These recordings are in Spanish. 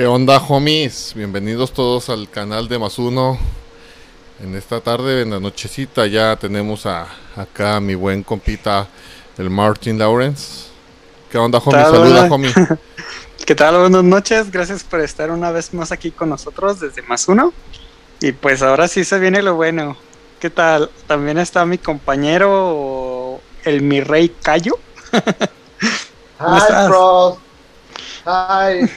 ¿Qué onda, homies? Bienvenidos todos al canal de Más Uno. En esta tarde, en la nochecita, ya tenemos a, acá a mi buen compita, el Martin Lawrence. ¿Qué onda, homie? tal, Saluda, hola? homie. ¿Qué tal? Buenas noches. Gracias por estar una vez más aquí con nosotros desde más uno. Y pues ahora sí se viene lo bueno. ¿Qué tal? También está mi compañero, el mi rey Cayo. ¿Cómo Hi, bros. Hi.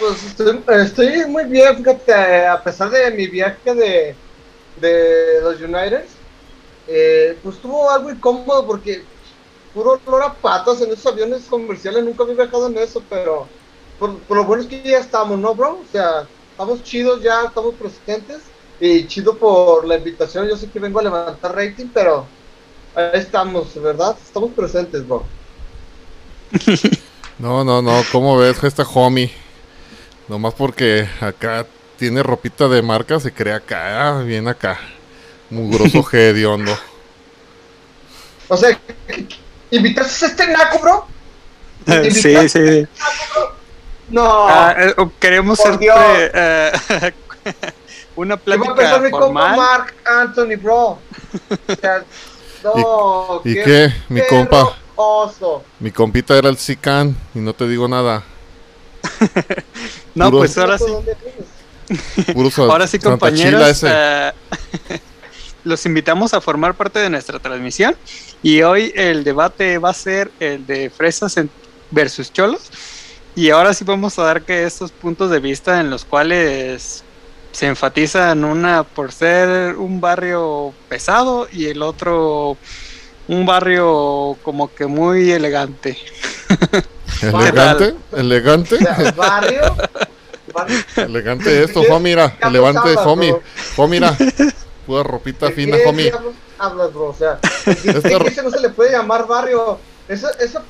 Pues estoy, estoy muy bien, fíjate, a pesar de mi viaje de, de los United, eh, pues estuvo algo incómodo porque puro olor a patas en esos aviones comerciales, nunca había viajado en eso, pero por, por lo bueno es que ya estamos, ¿no, bro? O sea, estamos chidos ya, estamos presentes y chido por la invitación, yo sé que vengo a levantar rating, pero ahí estamos, ¿verdad? Estamos presentes, bro. No, no, no. ¿Cómo ves este homie? Nomás porque acá tiene ropita de marca, se cree acá, ah, bien acá. Mugroso hediondo. O sea, ¿invitaste a este naco, bro? sí, sí. No. Ah, eh, queremos ser Dios. eh, una a plática mi compa formal. Mark Anthony, bro. O sea, no. ¿Y qué? Mi compa. Oso. Mi compita era el Sican y no te digo nada. No, Puro- pues ahora sí. Ahora sí, compañeros, eh, los invitamos a formar parte de nuestra transmisión y hoy el debate va a ser el de fresas en- versus cholos. Y ahora sí vamos a dar que estos puntos de vista en los cuales se enfatizan una por ser un barrio pesado y el otro un barrio como que muy elegante. Elegante, elegante, barrio. barrio. elegante esto, ¿Qué homie, mira, hablas, homie, homie, mira, pura ropita ¿De fina, homie. hablas, bro? O sea, ese no se le puede llamar barrio. Eso, eso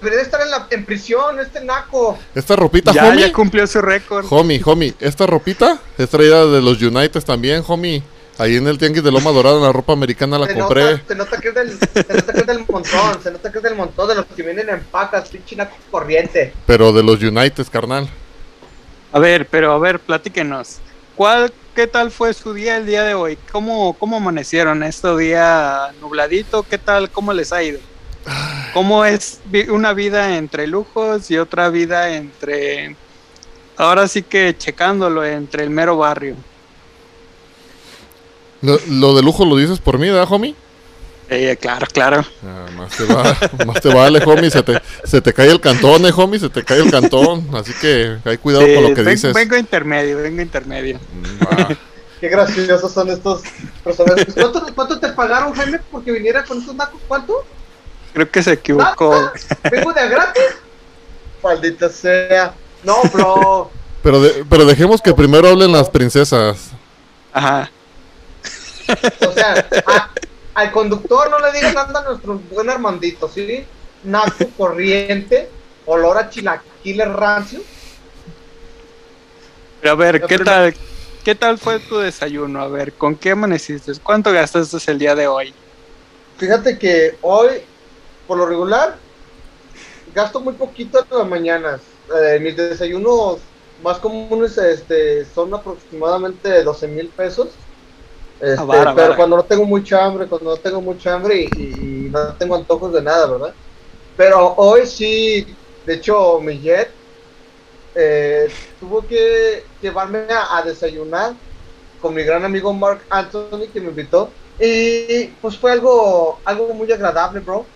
debería estar en, la, en prisión, este naco. Esta ropita, Ya, homie, ya cumplió su récord. homie, homie, esta ropita es traída de los United también, homie. Ahí en el tianguis de Loma Dorada, en la ropa americana la se compré. Nota, se nota que es del, se nota que es del montón, se nota que es del montón de los que vienen en pacas, pinche naco corriente. Pero de los United, carnal. A ver, pero a ver, platíquenos. ¿Cuál, qué tal fue su día el día de hoy? ¿Cómo, cómo amanecieron este día nubladito? ¿Qué tal? ¿Cómo les ha ido? ¿Cómo es una vida entre lujos y otra vida entre, ahora sí que checándolo, entre el mero barrio? Lo, lo de lujo lo dices por mí, ¿verdad, homie? Eh, claro, claro. Ah, más, te va- más te vale, homie. Se te, se te cae el cantón, eh, homie. Se te cae el cantón. Así que hay cuidado Sí, con lo que dices. Vengo intermedio, vengo intermedio. Va. Qué graciosos son estos personajes. ¿Cuánto, cuánto te pagaron, Jaime, porque viniera con estos nacos? ¿Cuánto? Creo que se equivocó. ¿Vengo de a gratis? Maldita sea. No, bro. Pero, de- pero dejemos que primero hablen las princesas. Ajá. O sea, a- al conductor no le digan nada a nuestro buen Armandito, ¿sí? Naco corriente, olor a chilaquiles rancio. Pero a ver, ¿qué tal? ¿Qué tal fue tu desayuno? A ver, ¿con qué amaneciste? ¿Cuánto gastaste el día de hoy? Fíjate que hoy, por lo regular, gasto muy poquito en las mañanas. Eh, mis desayunos más comunes este, son aproximadamente 12 mil pesos. Este, Ah, vara, pero vara. cuando no tengo mucha hambre, cuando no tengo mucha hambre y, y- y no tengo antojos de nada, ¿verdad? Pero hoy sí, de hecho, mi jet eh, tuvo que llevarme a, a desayunar con mi gran amigo Mark Anthony que me invitó. Y pues fue algo, algo muy agradable, bro.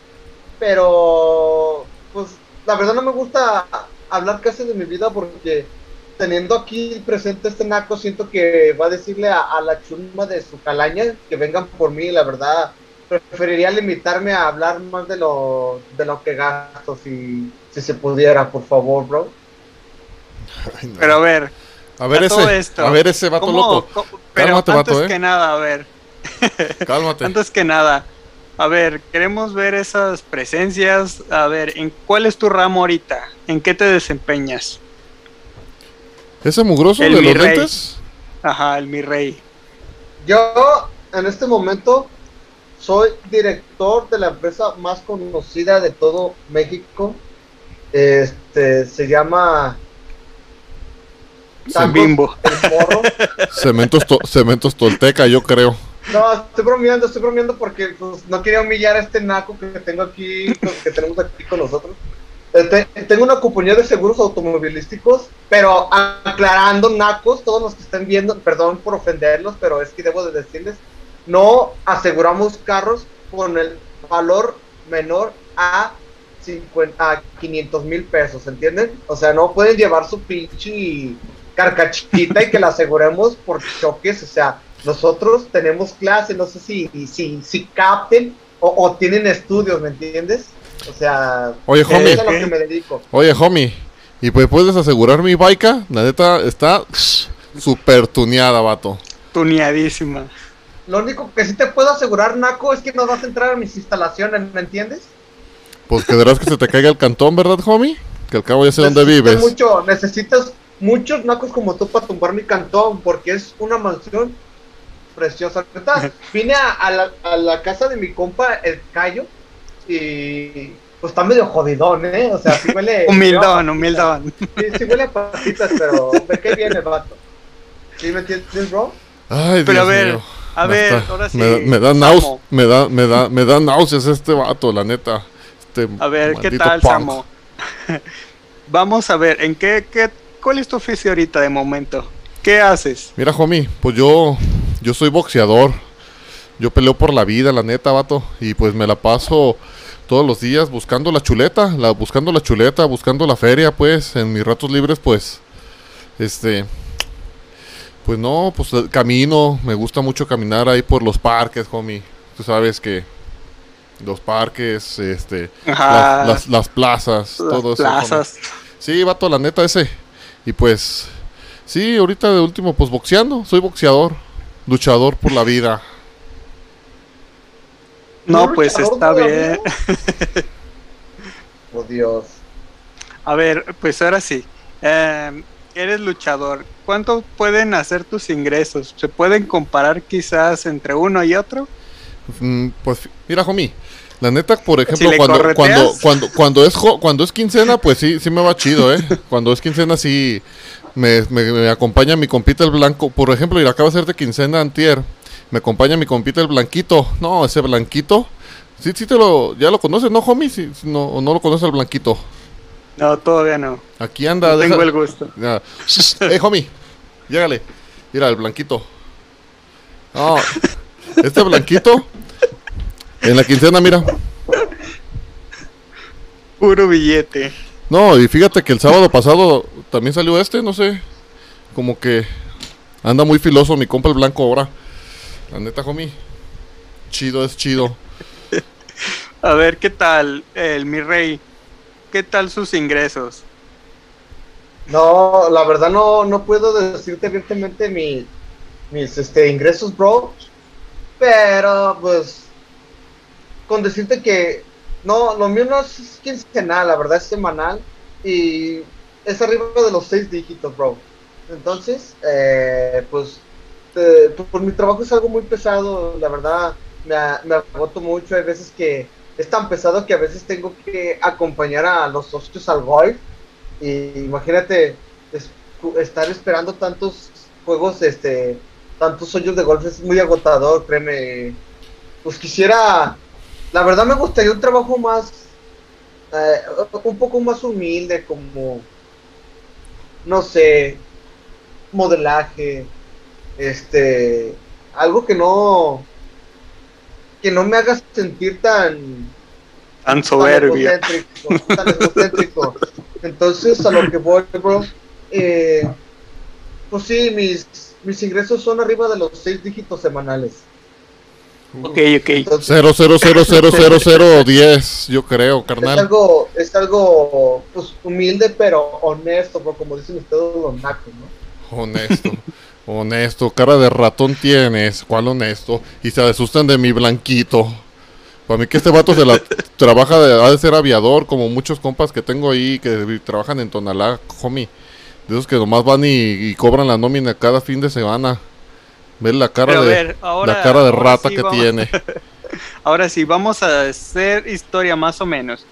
Pero, pues, la verdad no me gusta hablar casi de mi vida porque teniendo aquí presente este naco, siento que va a decirle a, a la chuma de su calaña que vengan por mí, la verdad. Preferiría limitarme a hablar más de lo, de lo que gasto, si, si se pudiera, por favor, bro. Ay, no. Pero a ver, a ver a ese, esto, a ver ese vato ¿cómo- loco. cómo- pero Cálmate, antes vato, ¿eh? que nada, a ver, Cálmate. antes que nada, a ver, queremos ver esas presencias. A ver, ¿en cuál es tu ramo ahorita? ¿En qué te desempeñas? ¿Ese mugroso El de los rey. lentes? Ajá, el mi rey. Yo, en este momento, soy director de la empresa más conocida de todo México. Este se llama tacos, Bimbo. el morro. Cementos, to- cementos Tolteca, yo creo. No, estoy bromeando, estoy bromeando porque pues, no quería humillar a este naco que tengo aquí, que tenemos aquí con nosotros. Este, tengo una compañía de seguros automovilísticos, pero aclarando nacos, todos los que estén viendo, perdón por ofenderlos, pero es que debo de decirles, no aseguramos carros con el valor menor a, 50, a 500 mil pesos, ¿entienden? O sea, no pueden llevar su pinche carcachita y que la aseguremos por choques, o sea, nosotros tenemos clase, no sé si, si, si capten o tienen estudios, ¿me entiendes? O sea, Oye, eso homie. es a lo que me dedico. Oye, homie, ¿y pues puedes asegurar mi baica? La neta está super tuneada, vato. Tuneadísima. Lo único que sí te puedo asegurar, Naco, es que no vas a entrar a mis instalaciones, ¿me entiendes? Pues quedarás que se te caiga el cantón, ¿verdad, homie? Que al cabo ya sé dónde Necesitas vives. Mucho, necesitas muchos nacos como tú para tumbar mi cantón, porque es una mansión preciosa. Vine a, a la, a la casa de mi compa, el Cayo, y pues está medio jodidón, ¿eh? O sea, sí huele... Humildón, humildón. Sí, sí huele a patitas, pero ¿de qué viene el vato? ¿Sí me entiendes, bro? Ay, Pero a Dios ver, mío. a Me ver, está- ahora sí. Me, me da náuseas, me da, me da, me da náuseas este vato, la neta. Este A ver, ¿qué tal, punk. Samo? Vamos a ver, ¿en qué, qué, cuál es tu oficio ahorita de momento? ¿Qué haces? Mira, homie, pues yo, yo soy boxeador. Yo peleo por la vida, la neta, vato. Y pues me la paso todos los días buscando la chuleta, la, buscando la chuleta, buscando la feria, pues. En mis ratos libres, pues, este, pues no, pues eh, camino. Me gusta mucho caminar ahí por los parques, homie. Tú sabes que los parques, este, Ajá, las, las, las plazas, las todo eso. homie. plazas. Sí, vato, la neta ese. Y pues, sí, ahorita de último, pues boxeando. Soy boxeador, luchador por la vida. No, pues está bien. Oh, Dios. A ver, pues ahora sí. Eh, eres luchador. ¿Cuánto pueden hacer tus ingresos? ¿Se pueden comparar quizás entre uno y otro? Mm, pues, mira, homie. La neta, por ejemplo, cuando, cuando, cuando, cuando, es jo- cuando es quincena, pues sí, sí me va chido, ¿eh? Cuando es quincena, sí me, me- me acompaña mi compita el blanco. Por ejemplo, y acaba de ser de quincena antier. Me acompaña mi compita el blanquito. No, ese blanquito. Sí, sí te lo, ya lo conoces, ¿no, homie? Sí, no, o no lo conoces el blanquito. No, todavía no. Aquí anda, No deja- tengo el gusto. Ya. Eh, homie, llégale. Mira, el blanquito. No, este blanquito. En la quincena, mira. Puro billete. No, y fíjate que el sábado pasado también salió este, no sé. Como que anda muy filoso mi compa el blanco ahora. La neta, homie. Chido es chido. A ver, ¿qué tal, el mi rey? ¿Qué tal sus ingresos? No, la verdad no, no puedo decirte abiertamente mi, mis este, ingresos, bro. Pero, pues, con decirte que no, lo mío no es quincenal, la verdad es semanal. Y es arriba de los seis dígitos, bro. Entonces, eh, pues, eh, por mi trabajo es algo muy pesado, la verdad, me, me agoto mucho. Hay veces que es tan pesado que a veces tengo que acompañar a los socios al golf. Y imagínate es- estar esperando tantos juegos, este, tantos hoyos de golf es muy agotador, créeme. Pues quisiera, la verdad me gustaría un trabajo más, eh, un poco más humilde, como, no sé, modelaje, este, algo que no, que no me haga sentir tan, Tan tan soberbio. egocéntrico, tan egocéntrico. Entonces, a lo que voy, bro, eh, pues sí, mis, mis ingresos son arriba de los seis dígitos semanales. Ok, ok. Entonces, Cero, cero, cero, cero, cero, cero, diez, yo creo, es carnal. algo, es algo, pues, humilde, pero honesto, bro, como dicen ustedes los nacos, ¿no? Honesto, honesto, cara de ratón tienes, ¿cuál honesto? Y se asustan de mi blanquito. Para mí que este vato se la trabaja de, ha de ser aviador, como muchos compas que tengo ahí que trabajan en Tonalá, homie. De esos que nomás van y, y cobran la nómina cada fin de semana. Ver la cara Pero de ver, ahora- la cara de rata sí que vamos- tiene. Ahora sí, vamos a hacer historia más o menos.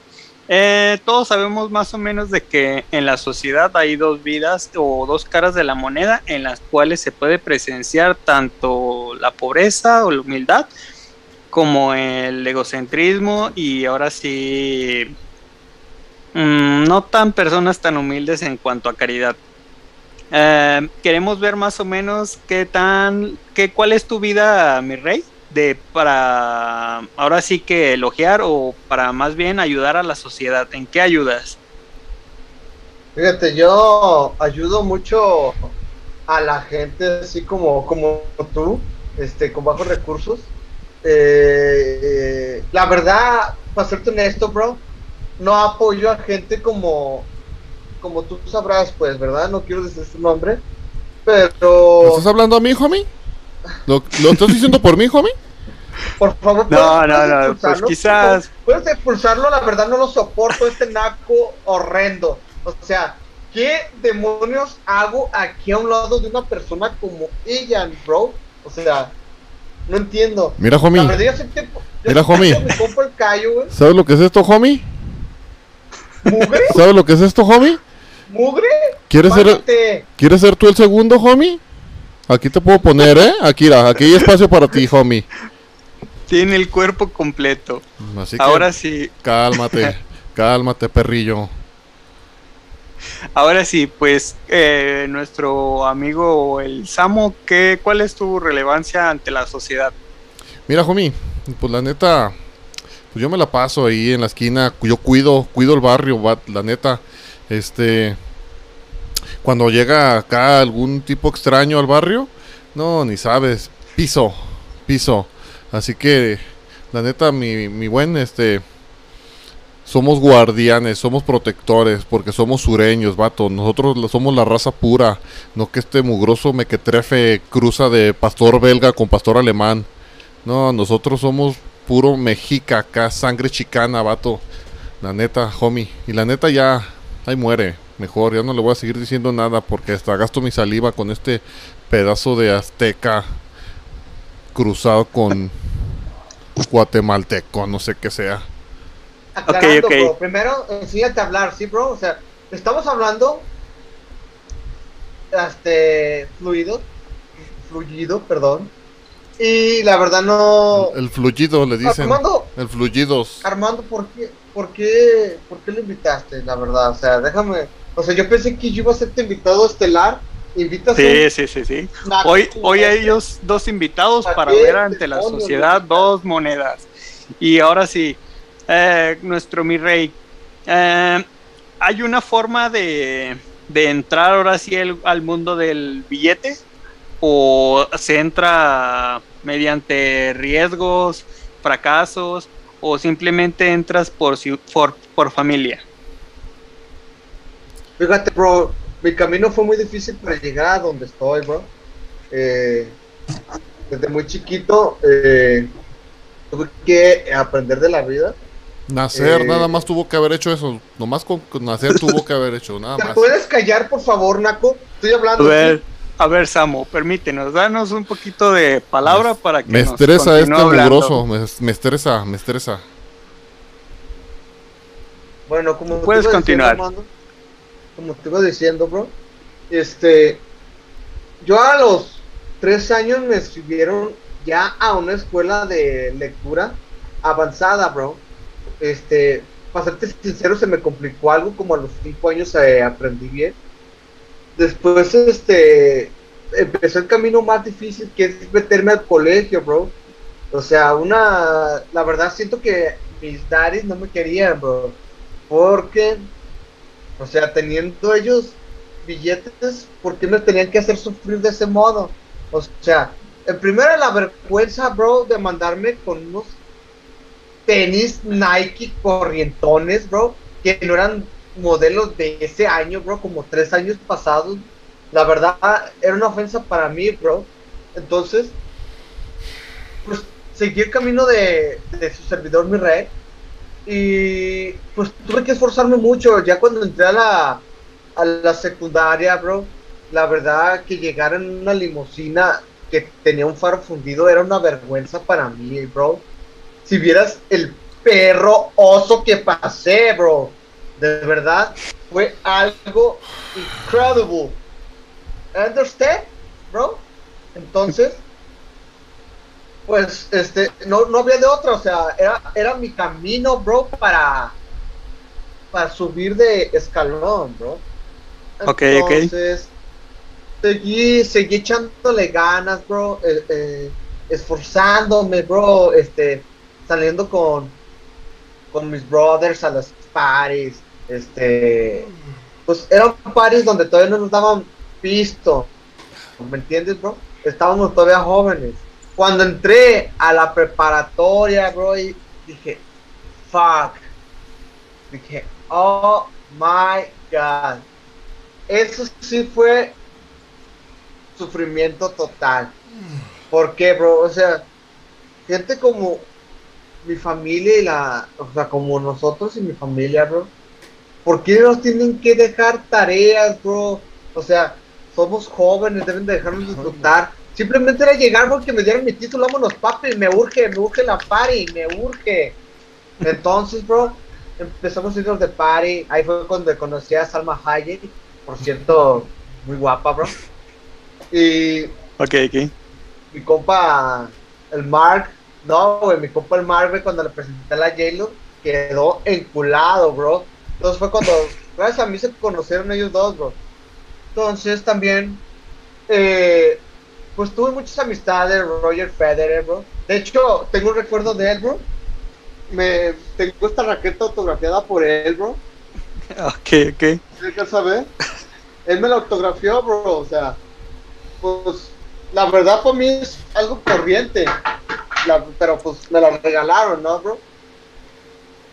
Eh, todos sabemos más o menos de que en la sociedad hay dos vidas o dos caras de la moneda en las cuales se puede presenciar tanto la pobreza o la humildad como el egocentrismo y ahora sí mm, no tan personas tan humildes en cuanto a caridad. Eh, queremos ver más o menos qué tan, qué, cuál es tu vida, mi rey de para ahora sí que elogiar o para más bien ayudar a la sociedad? ¿En qué ayudas? Fíjate, yo ayudo mucho a la gente así como, como tú, este, con bajos recursos. Eh, eh, la verdad, para serte honesto, bro, no apoyo a gente como, como tú sabrás, pues, ¿verdad? No quiero decir su nombre, pero... ¿Estás hablando a mí, homie? ¿Lo, ¿Lo estás diciendo por mí, homie? Por favor, no, no, no, pues quizás. Puedes expulsarlo, la verdad no lo soporto, este naco horrendo. O sea, ¿qué demonios hago aquí a un lado de una persona como ella, bro? O sea, no entiendo. Mira, homie. Mira, homie. ¿Sabes lo que es esto, homie? ¿Mugre? ¿Sabes lo que es esto, homie? ¿Mugre? ¿Quieres ser, ¿Quieres ser tú el segundo, homie? Aquí te puedo poner, ¿eh? Aquí, aquí hay espacio para ti, homie. Tiene el cuerpo completo. Ahora sí. Cálmate, cálmate, perrillo. Ahora sí, pues eh, nuestro amigo el Samo, ¿qué, ¿cuál es tu relevancia ante la sociedad? Mira, Jomi, pues la neta, pues yo me la paso ahí en la esquina, yo cuido, cuido el barrio, la neta, este, cuando llega acá algún tipo extraño al barrio, no, ni sabes, piso, piso, Así que, la neta, mi, mi buen, este, somos guardianes, somos protectores, porque somos sureños, vato. Nosotros somos la raza pura, no que este mugroso mequetrefe cruza de pastor belga con pastor alemán. No, nosotros somos puro mexica acá, sangre chicana, vato. La neta, homie. Y la neta ya, ahí muere. Mejor, ya no le voy a seguir diciendo nada porque hasta gasto mi saliva con este pedazo de azteca cruzado con guatemalteco, no sé qué sea. Aclarando, Bro, primero enséñate a hablar, ¿sí, bro? O sea, estamos hablando este fluido, fluido, perdón. Y la verdad no. El, fluido le dicen. Armando. El fluidos. Armando, ¿por qué, por qué, por qué lo invitaste? La verdad, o sea, déjame. O sea, yo pensé que yo iba a ser invitado estelar sí, sí, sí, sí. Hoy, hoy hay ellos dos invitados para ver ante la sociedad dos monedas. Y ahora sí, eh, nuestro mi rey, eh, hay una forma de, de entrar ahora sí al mundo del billete o se entra mediante riesgos, fracasos o simplemente entras por, por, por familia. Fíjate, bro, mi camino fue muy difícil para llegar a donde estoy, bro. Eh, desde muy chiquito eh, tuve que aprender de la vida. Nacer, eh, nada más tuvo que haber hecho eso. Nomás con, nacer tuvo que haber hecho, nada más. ¿Puedes callar, por favor, Naco? Estoy hablando. A ver, a ver Samo, permítenos, danos un poquito de palabra para que. Me estresa este mugroso, me, me, estresa, me estresa. Bueno, como. Puedes continuar como te iba diciendo, bro, este, yo a los tres años me escribieron ya a una escuela de lectura avanzada, bro. Este, para serte sincero, se me complicó algo, como a los cinco años eh, aprendí bien. Después, este, empezó el camino más difícil, que es meterme al colegio, bro. O sea, una, la verdad siento que mis daddies no me querían, bro. Porque o sea, teniendo ellos billetes, ¿por qué me tenían que hacer sufrir de ese modo? O sea, en primera la vergüenza, bro, de mandarme con unos tenis Nike corrientones, bro, que no eran modelos de ese año, bro, como tres años pasados. La verdad, era una ofensa para mí, bro. Entonces, pues seguí el camino de, su servidor, mi rey y pues tuve que esforzarme mucho. Ya cuando entré a la, a la secundaria, bro, la verdad que llegar en una limusina que tenía un faro fundido era una vergüenza para mí, bro. Si vieras el perro oso que pasé, bro. De verdad, fue algo incredible. Understand, bro? Entonces, pues, este, no, no había de otra, o sea, era, era mi camino, bro, para, para subir de escalón, bro. Ok, ok. Entonces, seguí, seguí echándole ganas, bro, eh, eh, esforzándome, bro, este, saliendo con, con mis brothers a las parties, este, pues eran parties donde todavía no nos daban visto, ¿me entiendes, bro? Estábamos todavía jóvenes. Cuando entré a la preparatoria, bro, y dije, fuck, dije, oh my god, eso sí fue sufrimiento total. ¿Por qué, bro? O sea, gente como mi familia y la, o sea, como nosotros y mi familia, bro. ¿Por qué nos tienen que dejar tareas, bro? O sea, somos jóvenes, deben de dejarnos disfrutar. Simplemente era llegar porque me dieron mi título, vámonos, papi, me urge, me urge la party, me urge. Entonces, bro, empezamos a irnos de party. Ahí fue cuando conocí a Salma Hayek, por cierto, muy guapa, bro. Y Ok, ok. mi compa, el Mark, no, güey, mi compa el Mark, cuando le presenté a la j quedó enculado, bro. Entonces fue cuando, gracias a mí se conocieron ellos dos, bro. Entonces también, eh, pues tuve muchas amistades, Roger Federer, bro. De hecho, tengo un recuerdo de él, bro. Me tengo esta raqueta autografiada por él, bro. Ok, ok. ¿Sí que sabe? Él me la autografió, bro. O sea, pues la verdad para mí es algo corriente. La- pero pues me la regalaron, ¿no, bro?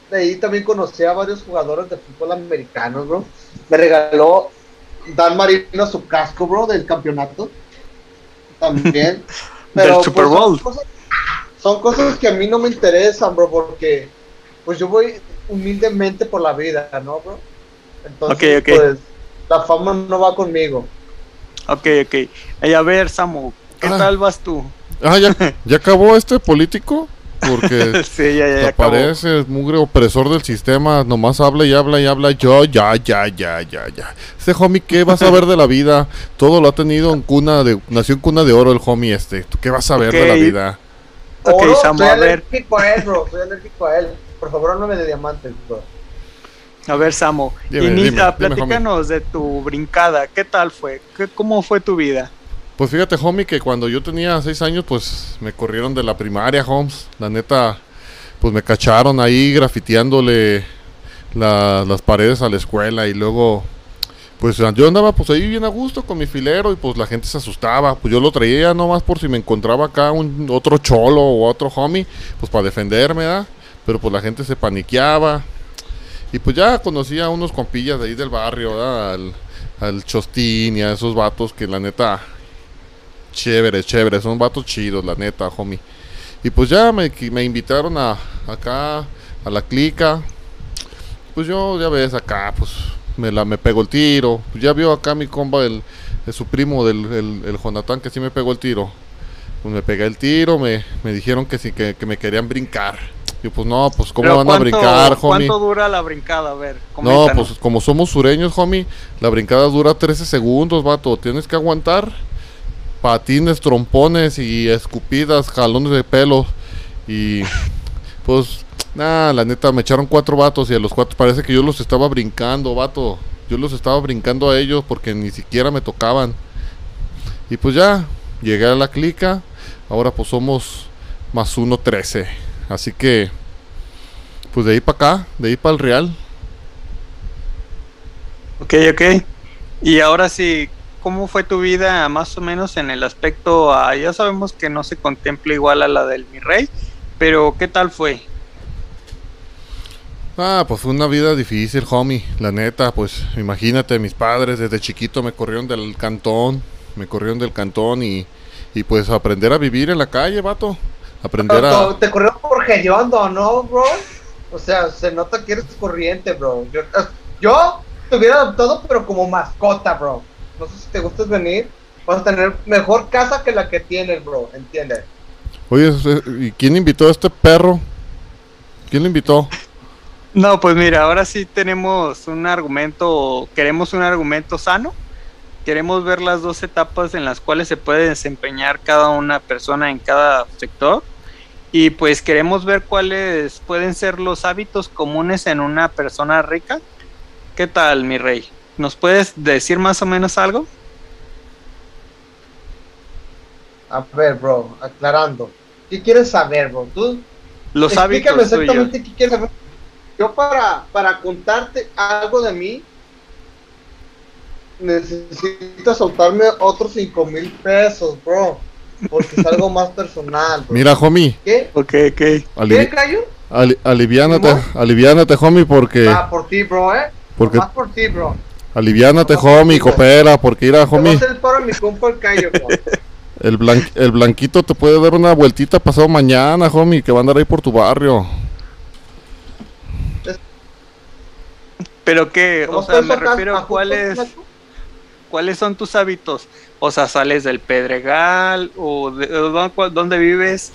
De ahí también conocí a varios jugadores de fútbol americanos, bro. Me regaló Dan Marino su casco, bro, del campeonato. También. Del Super pues, Bowl. Son cosas, son cosas que a mí no me interesan, bro, porque pues yo voy humildemente por la vida, ¿no, bro? Entonces, pues la fama no va conmigo. Ok, ok. A ver, Samu, ¿qué Ah. tal vas tú? Ah, ¿ya, ya acabó este político. Porque sí, ya, ya, ya. acabó. aparece el mugre opresor del sistema. Nomás habla y habla y habla. Yo, ya, ya, ya, ya, ya. Ese homie, ¿qué vas a ver de la vida? Todo lo ha tenido en cuna de. Nació en cuna de oro el homie este. ¿Tú qué vas a ver de la vida? Ok, Oro, Samu, a ver. alérgico a él, bro. Soy alérgico a él. Por favor, háblame de diamantes, bro. A ver, Samu, Dime, dime, dime, platícanos de tu brincada. ¿Qué tal fue? ¿Qué, ¿Cómo fue tu vida? Pues fíjate, homie, que cuando yo tenía seis años, pues me corrieron de la primaria, Holmes. La neta, pues me cacharon ahí grafiteándole la- las paredes a la escuela y luego, pues yo andaba pues ahí bien a gusto con mi filero y pues la gente se asustaba. Pues yo lo traía nomás por si me encontraba acá un otro cholo o otro homie, pues para defenderme, ¿verdad? Pero pues la gente se paniqueaba. Y pues ya conocí a unos compillas de ahí del barrio, ¿verdad? Al, al Chostín y a esos vatos que la neta chévere, chévere, son vatos chidos, la neta, homie. Y pues ya me, me invitaron a acá a la clica. Pues yo ya ves acá, pues me la me pegó el tiro. Pues ya vio acá mi comba el, el su primo del el, el Jonathan que sí me pegó el tiro. Pues me pegué el tiro, me, me dijeron que sí que, que me querían brincar. Yo pues no, pues cómo van a ¿cuánto- brincar, homie. ¿Cuánto dura la brincada? A ver, No, coméntanos. pues como somos sureños, homie, la brincada dura 13 segundos, vato. Tienes que aguantar patines, trompones y escupidas, jalones de pelo. Y pues, nada, la neta, me echaron cuatro vatos y a los cuatro parece que yo los estaba brincando, vato. Yo los estaba brincando a ellos porque ni siquiera me tocaban. Y pues ya, llegué a la clica. Ahora pues somos más uno 13. Así que, pues de ahí para acá, de ahí para el Real. Ok, ok. Y ahora sí, ¿cómo fue tu vida más o menos en el aspecto, a- ya sabemos que no se contempla igual a la del mi rey, pero ¿qué tal fue? Ah, pues fue una vida difícil, homie. La neta, pues imagínate, mis padres desde chiquito me corrieron del cantón, me corrieron del cantón y, y pues aprender a vivir en la calle, vato. Aprender a... Te corrió por hediondo, ¿no, bro? O sea, se nota que eres corriente, bro. Yo, yo te hubiera adoptado, pero como mascota, bro. No sé si te gustas venir. Vas a tener mejor casa que la que tienes, bro. ¿Entiendes? Oye, ¿y quién invitó a este perro? ¿Quién lo invitó? No, pues mira, ahora sí tenemos un argumento, queremos un argumento sano. Queremos ver las dos etapas en las cuales se puede desempeñar cada una persona en cada sector. Y pues queremos ver cuáles pueden ser los hábitos comunes en una persona rica. ¿Qué tal, mi rey? ¿Nos puedes decir más o menos algo? A ver, bro, aclarando. ¿Qué quieres saber, bro? Tú Los explícame hábitos exactamente qué quieres saber. Yo para, para contarte algo de mí, necesito soltarme otros 5 mil pesos, bro. Porque es algo más personal, bro. Mira, homie, ¿Qué? Ok, ok. alivi- ¿Qué, Cayo? ali- aliviánate, aliviánate, homie, porque, Ah, por ti, bro, eh. porque, Más por ti, bro. Aliviánate, homie, coopera, porque voy a homie, el paro a mi compa el bro. el, blan- el blanquito te puede dar una vueltita pasado mañana, homie, que va a andar ahí por tu barrio. Pero qué, o ¿Cómo sea, me refiero a ¿Ajustas, cuáles, cuáles son tus hábitos. O sea, sales del Pedregal o, de, dónde vives.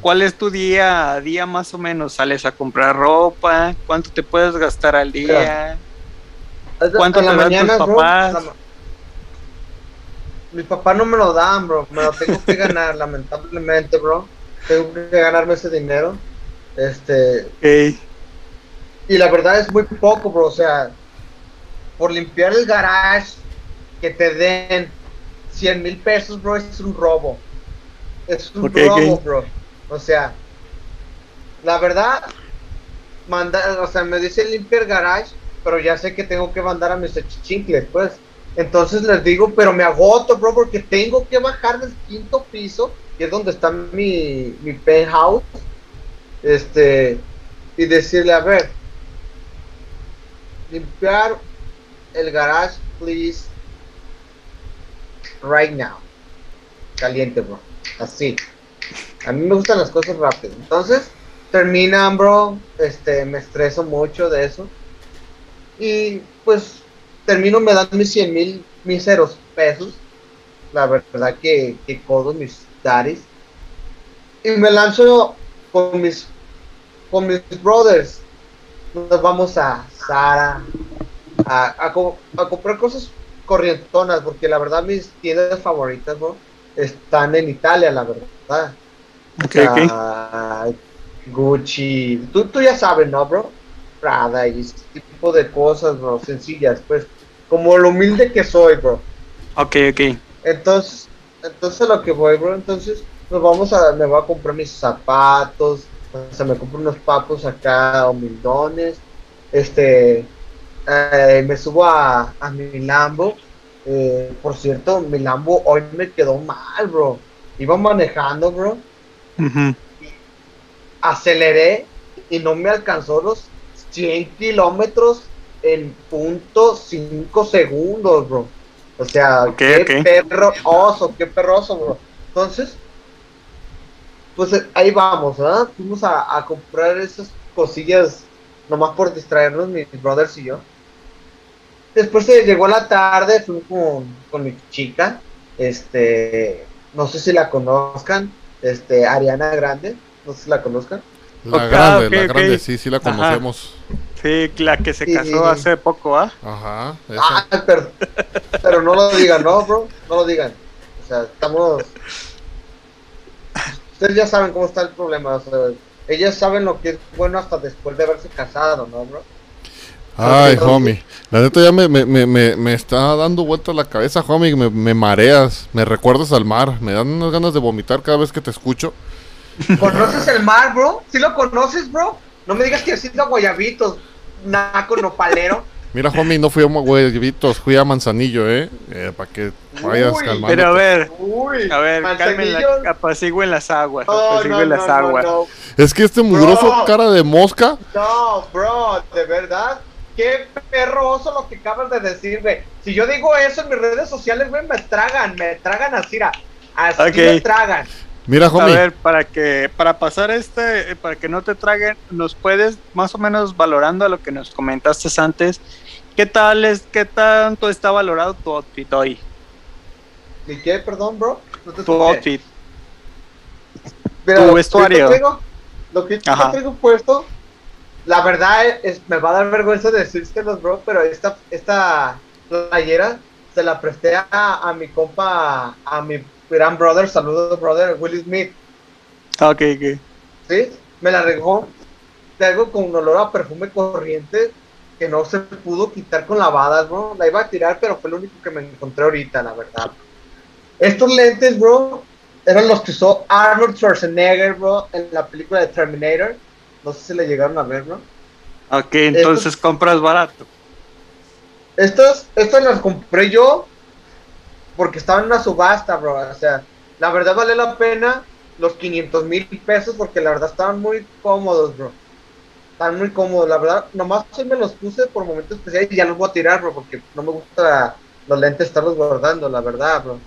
¿Cuál es tu día a día más o menos? ¿Sales a comprar ropa? ¿Cuánto te puedes gastar al día? ¿Cuánto En te la dan tus mañana, bro, papás? la Mis papás no me lo dan, bro. Me lo tengo que ganar, lamentablemente, bro. Tengo que ganarme ese dinero. Este, Ok. y la verdad es muy poco, bro. O sea, por limpiar el garage, que te den 100 mil pesos, bro, es un robo. Es un robo, bro. O sea, la verdad, manda, o sea, me dice limpiar garage, pero ya sé que tengo que mandar a mis chincles, pues. Entonces les digo, pero me agoto, bro, porque tengo que bajar del quinto piso, que es donde está mi, mi penthouse. Este, y decirle, a ver, limpiar el garage, please, right now. Caliente, bro. Así. A mí me gustan las cosas rápido. Entonces, terminan, bro. Este, me estreso mucho de eso. Y pues, termino, me dan mis 100 mil míseros pesos. La verdad que, que codo mis daddies. Y me lanzo con mis, con mis brothers. Nos vamos a Sara a, a, co- a comprar cosas corrientonas, porque la verdad mis tiendas favoritas, bro, están en Italia, la verdad. O Ok, sea, ok. Gucci, tú, tú ya sabes, ¿no, bro? Prada y ese tipo de cosas, bro, sencillas, pues, como lo humilde que soy, bro. Ok, ok. Entonces, entonces a lo que voy, bro, entonces nos vamos a, me voy a comprar mis zapatos, o sea, me compro unos papos acá humildones, este, eh, me subo a, a mi Lambo, eh, por cierto, mi Lambo hoy me quedó mal, bro, iba manejando, bro, Ujú. aceleré y no me alcanzó los 100 kilómetros en punto 5 segundos, bro. O sea, Ok, qué perro oso, qué perroso, bro. Entonces, pues eh, ahí vamos, ¿verdad? Fuimos a, a comprar esas cosillas nomás por distraernos, mis brothers y yo. Después se llegó la tarde, fui con, con mi chica, este, no sé si la conozcan, este, Ariana Grande, no sé si la conozcan. La grande, la grande, sí, sí la Ajá. conocemos. Sí, la que se Sí. casó hace poco, ¿ah? Ajá, esa. Ah, pero, pero no lo digan, ¿no, bro? No lo digan. O sea, estamos... Ustedes ya saben cómo está el problema, o sea, ellas saben lo que es bueno hasta después de haberse casado, ¿no, bro? Ay, homie. La neta ya me, me, me, me, me está dando vuelta la cabeza, homie. Me, me mareas, me recuerdas al mar. Me dan unas ganas de vomitar cada vez que te escucho. ¿Conoces el mar, bro? ¿Sí lo conoces, bro? No me digas que has ido a Guayabitos, naco nopalero. Mira, homie, no fui a Huevitos, fui a Manzanillo, ¿eh? para que vayas Uy, calmando. Pero a ver, Uy, a ver, calmen Manzanillo. la, apacigüen las aguas, No, apacigüen no, las no, no, aguas. no. Es que este mugroso Bro. cara de mosca. No, bro, de verdad. Qué perro oso lo que acabas de decir, güey. Si yo digo eso en mis redes sociales, güey, me tragan, me tragan así, así Ok. me tragan. Mira, A homie. ver, para que para pasar este, eh, para que no te traguen, nos puedes más o menos valorando a lo que nos comentaste antes. ¿Qué tal es, qué tanto está valorado tu outfit hoy? ¿Y qué, perdón, bro? No te Tu escuché. outfit. Mira, tu lo que vestuario. Lo que yo traigo puesto la verdad es, me va a dar vergüenza decírselos, bro, pero esta, esta playera se la presté a, a mi compa, a mi gran brother, saludos brother, Willie Smith. Ok, ok. ¿Sí? Me la regó, algo con un olor a perfume corriente que no se pudo quitar con lavadas, bro. La iba a tirar, pero fue lo único que me encontré ahorita, la verdad. Estos lentes, bro, eran los que usó Arnold Schwarzenegger, bro, en la película de Terminator. No sé si le llegaron a ver, bro. Ok, entonces compras barato. Estas, estas las compré yo porque estaban en una subasta, bro. O sea, la verdad vale la pena los 500 mil pesos porque la verdad estaban muy cómodos, bro. Estaban muy cómodos, la verdad. Nomás hoy me los puse por momentos especiales y ya los voy a tirar, bro, porque no me gusta los lentes estarlos guardando, la verdad, bro.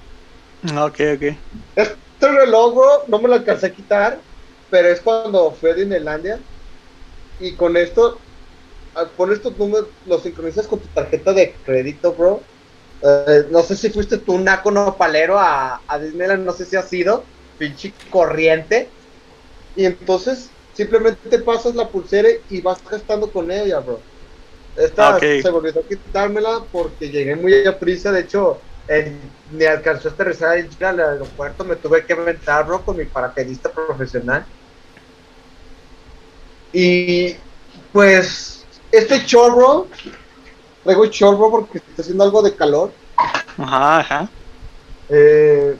Ok, ok. Este reloj, bro, no me lo alcancé a quitar, pero es cuando fui a Disneylandia. Y con esto, con estos números, los sincronizas con tu tarjeta de crédito, bro. Eh, no sé si fuiste tú, naco palero a, a Disneyland, no sé si ha sido, pinche corriente. Y entonces simplemente te pasas la pulsera y vas gastando con ella, bro. Esta Ok. se volvió a quitármela porque llegué muy a prisa, de hecho, eh, ni alcanzó a aterrizar al aeropuerto, me tuve que aventar, bro, con mi paracaidista profesional. Y pues, este chorro, traigo chorro porque está haciendo algo de calor. Ajá, ajá. Eh,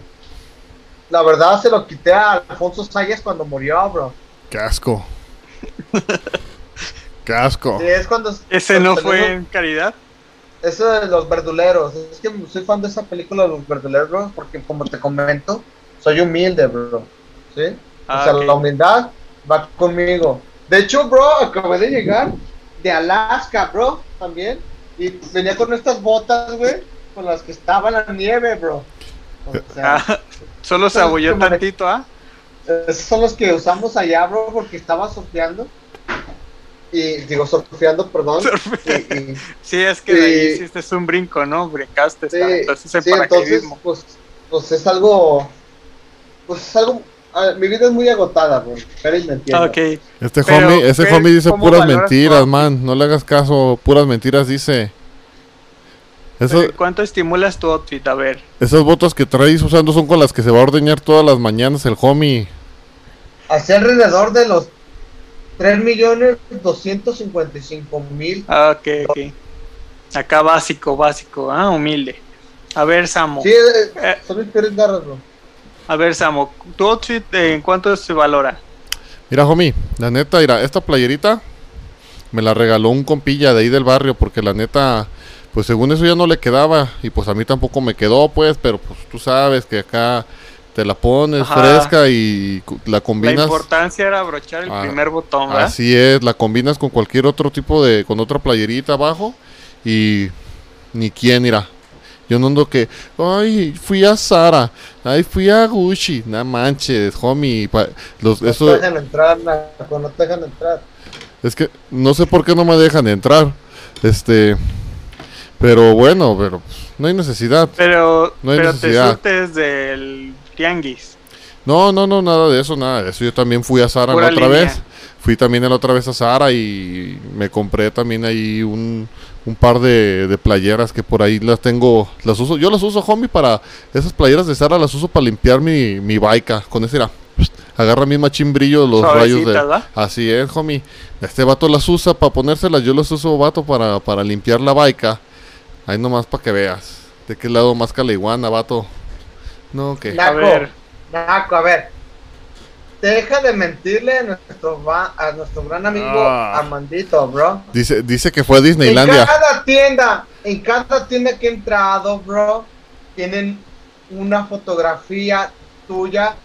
la verdad se lo quité a Alfonso Sayas cuando murió, bro. Qué asco. Qué asco. Sí, es cuando ¿Ese no fue en caridad? Eso de los verduleros. Es que soy fan de esa película de los verduleros, bro, porque como te comento, soy humilde, bro. ¿Sí? o Ah, sea, la humildad va conmigo. De hecho, bro, acabé de llegar de Alaska, bro, también. Y venía con estas botas, güey, con las que estaba la nieve, bro. O sea, Ah, solo se abolló tantito, ¿ah? esos son los que usamos allá, bro, porque estaba surfeando. Y digo, surfeando, perdón. Y- y- Sí, es que de ahí hiciste un brinco, ¿no? Brincaste, Sí, entonces sí, entonces, pues, pues es algo, pues es algo, a mi vida es muy agotada, bro, pero me entiendo. Ok. Este Pero, homie, ese ¿qué- homie dice puras tu mentiras, man. No le hagas caso, puras mentiras dice. Eso, Pero, ¿Cuánto estimulas tu outfit? A ver. esas botas que traes usando son con las que se va a ordeñar todas las mañanas el homie. Hacia alrededor de los 3 millones 255 mil. Ah, ok, ok. Acá básico, básico, ah, humilde. A ver, Samo. Sí, eh, Eh, son mis peores garras, bro. A ver, Samo, ¿tu outfit eh, en cuánto se valora? Mira, homie, la neta, mira, esta playerita me la regaló un compilla de ahí del barrio porque la neta, pues según eso ya no le quedaba y pues a mí tampoco me quedó, pues, pero pues tú sabes que acá te la pones Ajá. fresca y la La combinas. importancia era abrochar el Ah, primer botón, ¿verdad? Así es, la combinas con cualquier otro tipo de, con otra playerita abajo y ni quién irá. Yo no ando que, ay, fui a Sara, ay, fui a Gucci, no manches, homie, pa- los, No eso, te dejan entrar, naco, no te dejan entrar. es que no sé por qué no me dejan entrar, este, pero bueno, pero no hay necesidad. Pero, No hay pero te necesidad. surtes del tianguis. No, no, no, nada de eso, nada de eso. Yo también fui a Sara la otra línea. vez. Fui también la otra vez a Sara y me compré también ahí un, un par de, de playeras que por ahí las tengo, las uso, yo las uso, homie, para esas playeras de Sara las uso para limpiar mi, mi baica. Con ese era, agarra mi machín brillo los rayos de... Así es, homie. Este vato las usa para ponérselas, yo las uso, vato, para, para limpiar la baica. Ahí nomás para que veas. ¿De qué lado más caliguana, vato? No, que... Ver. Naco, a ver. Deja de mentirle a nuestro, va- a nuestro gran amigo Ah. Armandito, bro. Dice, dice que fue a En Disneylandia. cada tienda, en cada tienda que he entrado, bro, tienen una fotografía tuya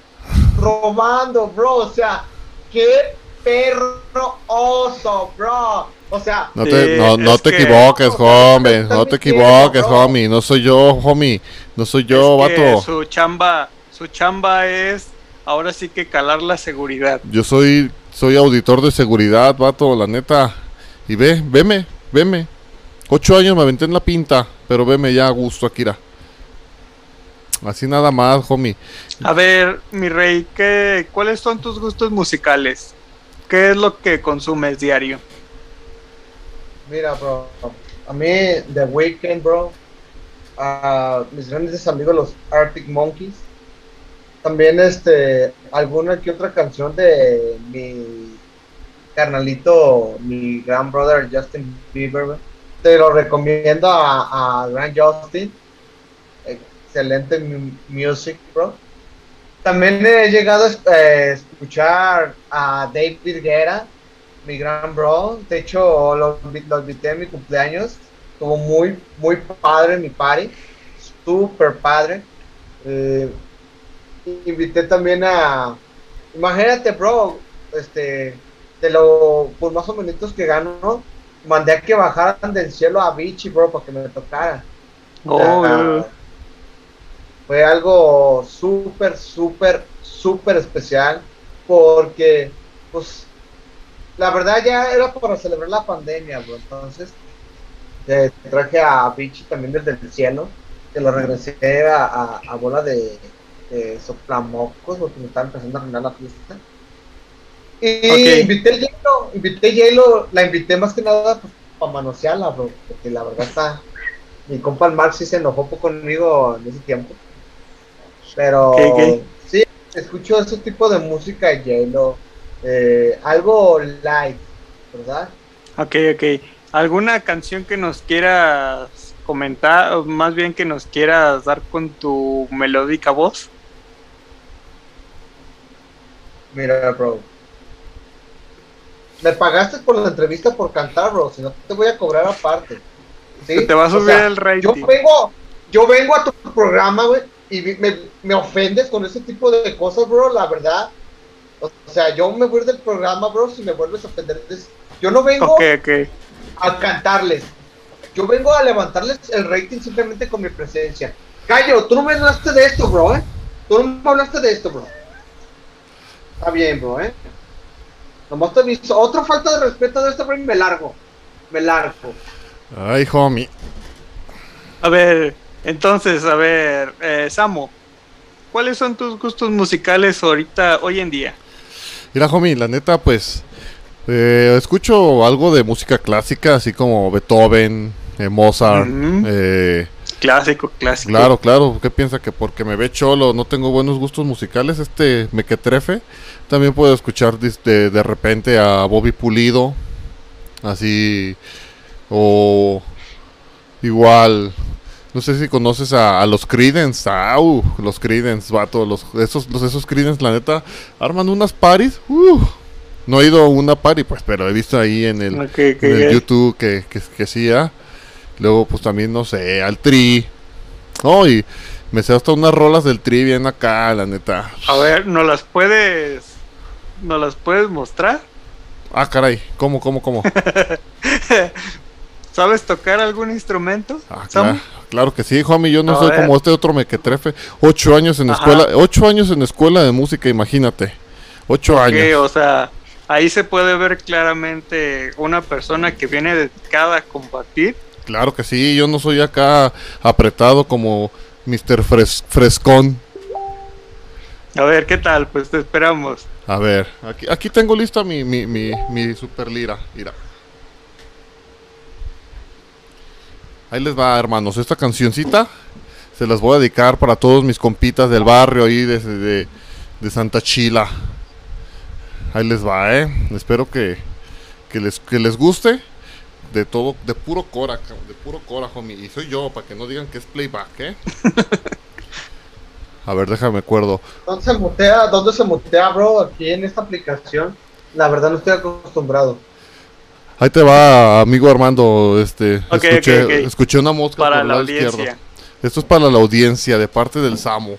robando, bro. O sea, qué perro oso, bro. O sea, No te, Sí, no, no te que- equivoques, homie. No te equivoques, homie. No soy yo, homie. No soy yo, Es que vato. Su chamba, su chamba es ahora sí que calar la seguridad. Yo soy, soy auditor de seguridad, vato, la neta. Y ve, veme, veme. Ocho años me aventé en la pinta, pero veme ya a gusto, Akira. Así nada más, homie. A ver, mi rey, ¿qué, ¿cuáles son tus gustos musicales? ¿Qué es lo que consumes diario? Mira, bro, a mí The Weeknd, bro, a mis grandes amigos los Arctic Monkeys, también este, alguna que otra canción de mi carnalito, mi gran brother Justin Bieber, te lo recomiendo a, Grand Justin, excelente mu- music, bro. También he llegado a eh, escuchar a David Guerra, mi gran bro. De hecho, lo, lo invité en mi cumpleaños. Estuvo muy, muy padre mi party. Super padre. Eh, invité también a. Imagínate, bro. Este. De lo. Por más o menos que gano, mandé a que bajaran del cielo a Vichy, bro, para que me tocara. Oh, fue algo súper, súper, súper especial porque, pues, la verdad ya era para celebrar la pandemia, bro. Entonces, eh, traje a Vichy también desde el cielo, que lo regresé a, a, a bola de, de soplamocos porque me estaba empezando a arruinar la fiesta. Y Ok. invité hielo, invité hielo, la invité más que nada pues, para manosearla, bro, porque la verdad está, mi compa el Marx sí se enojó poco conmigo en ese tiempo. Pero Ok, ok. sí, escucho ese tipo de música de J-Lo, eh, algo light, ¿verdad? Ok, ok. ¿Alguna canción que nos quieras comentar, o más bien que nos quieras dar con tu melódica voz? Mira, bro. Me pagaste por la entrevista por cantar, bro, si no te voy a cobrar aparte. ¿sí? Te va a O subir sea, el rating. Yo vengo, yo vengo a tu programa, güey, y me, me ofendes con ese tipo de cosas, bro, la verdad. O sea, yo me voy del programa, bro, si me vuelves a ofender. Yo no vengo a cantarles. Yo vengo a levantarles el rating simplemente con mi presencia. Callo, tú no me hablaste de esto, bro, ¿eh? Tú no me hablaste de esto, bro. Está bien, bro, ¿eh? Nomás te aviso. Otra falta de respeto de este, y me largo. Me largo. Ay, homie. A ver, entonces, a ver, eh, Samo, ¿cuáles son tus gustos musicales ahorita, hoy en día? Mira, homie, la neta, pues. eh, escucho algo de música clásica, así como Beethoven, eh, Mozart. Eh, Clásico, clásico. claro, claro. ¿Qué piensa que porque me ve cholo no tengo buenos gustos musicales? Este mequetrefe. También puedo escuchar de, de repente a Bobby Pulido. Así. O. Igual. No sé si conoces a, a los Creedence. Ah, uh, los Creedence, vato. Los, esos, los, esos Creedence, la neta, arman unas paris. Uh, no he ido a una party, pues, pero he visto ahí en el, en ok. YouTube que, que, que sí, ah. Luego, pues también, no sé, al Tri. No, y me sé hasta unas rolas del Tri bien acá, la neta. A ver, ¿nos las puedes, nos las puedes mostrar? Ah, caray, ¿cómo, cómo, cómo? ¿Sabes tocar algún instrumento? Ah, claro, claro que sí, homie, yo no A soy ver. como este otro mequetrefe. Ocho años en Ajá. escuela, ocho años en escuela de música, imagínate. Ocho años. o sea, ahí se puede ver claramente una persona que viene dedicada a combatir. Claro que sí, yo no soy acá apretado como Mr. Fres- Frescón. A ver, ¿qué tal? Pues te esperamos. A ver, aquí, aquí tengo lista mi, mi, mi, mi super lira. Mira. Ahí les va, hermanos. Esta cancioncita se las voy a dedicar para todos mis compitas del barrio ahí de, de, de Santa Chila. Ahí les va, eh. Espero que, que, les, que les guste. De todo, de puro cora, de puro cora, homie. Y soy yo, para que no digan que es playback, eh. A ver, déjame acuerdo. ¿Dónde se mutea, dónde se mutea, bro? Aquí en esta aplicación. La verdad no estoy acostumbrado. Ahí te va, amigo Armando. Este, escuché, escuché una mosca Para por la izquierdo. Esto es para la audiencia de parte del Samo.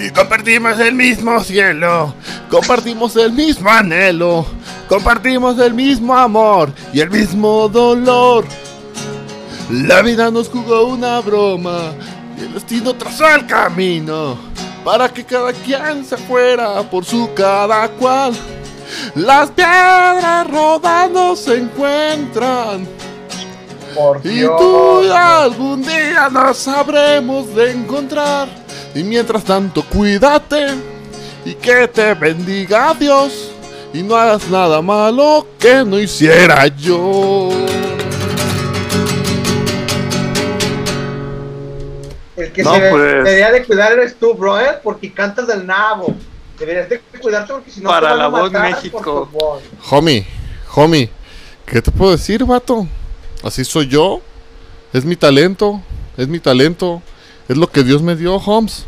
Y compartimos el mismo cielo, compartimos el mismo anhelo, compartimos el mismo amor y el mismo dolor. La vida nos jugó una broma y el destino trazó el camino para que cada quien se fuera por su cada cual. Las piedras rodando se encuentran Por Y tú algún día nos sabremos de encontrar. Y mientras tanto, cuídate y que te bendiga Dios. Y no hagas nada malo que no hiciera yo. El que No, se pues. debería de cuidar eres tú, bro, ¿eh? Porque cantas del nabo. Deberías de cuidarte porque si no Para te van la a voz matar México. voz. Homie, homie, ¿qué te puedo decir, vato? Así soy yo. Es mi talento, es mi talento. Es lo que Dios me dio, Holmes.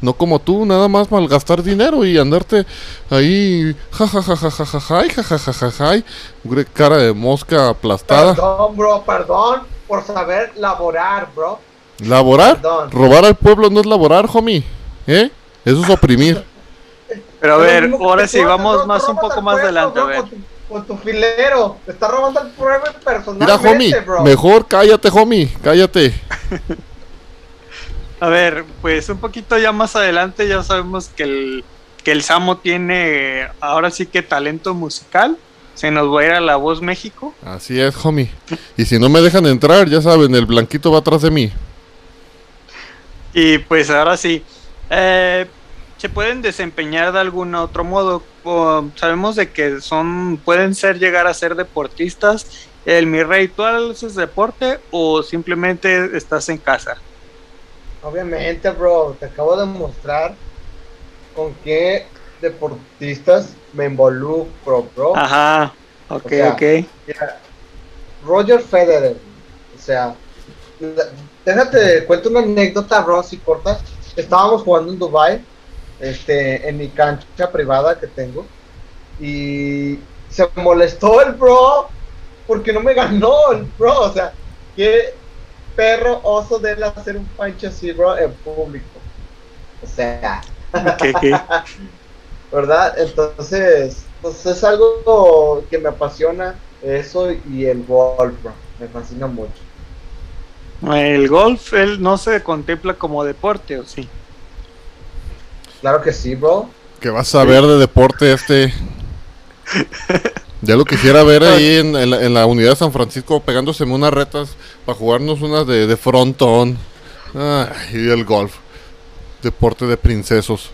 No como tú, nada más malgastar dinero y andarte ahí, ja ja ja ja ja ja ja, ja ja ja ja ja, gre- cara de mosca aplastada. Perdón, bro, perdón por saber laborar, bro. ¿Laborar? Perdón. Robar al pueblo no es laborar, homie. ¿Eh? Eso es oprimir. Pero a ver, ahora sí, vamos más un poco más pueblo, adelante, a ver. Con tu, con tu filero. Te está robando el pueblo Mira, personalmente, homie, bro. mejor cállate, homie, cállate. A ver, pues un poquito ya más adelante ya sabemos que el, que el Samo tiene ahora sí que talento musical. Se nos va a ir a La Voz México. Así es, homie. Y si no me dejan entrar, ya saben, el blanquito va atrás de mí. Y pues ahora sí, eh, se pueden desempeñar de algún otro modo. O, sabemos de que son, pueden ser llegar a ser deportistas. El mi rey, ¿tú haces deporte o simplemente estás en casa? Obviamente, bro, te acabo de mostrar con qué deportistas me involucro, bro. Ajá, ok, O sea, ok. Mira, Roger Federer, o sea, déjate, cuento una anécdota, bro, si corta. Estábamos jugando en Dubai, este, en mi cancha privada que tengo, y se molestó el bro porque no me ganó el bro, o sea, qué perro oso de él hacer un pancho así, bro, en público. O sea. ¿verdad? Entonces, pues es algo que me apasiona, eso y el golf, bro. Me fascina mucho. El golf, él no se contempla como deporte, ¿o sí? Claro que sí, bro. ¿Qué vas a ver de deporte este? Ya lo quisiera ver ahí en, en la, en la unidad de San Francisco pegándose unas retas para jugarnos unas de, de frontón. Ay, y el golf. Deporte de princesos.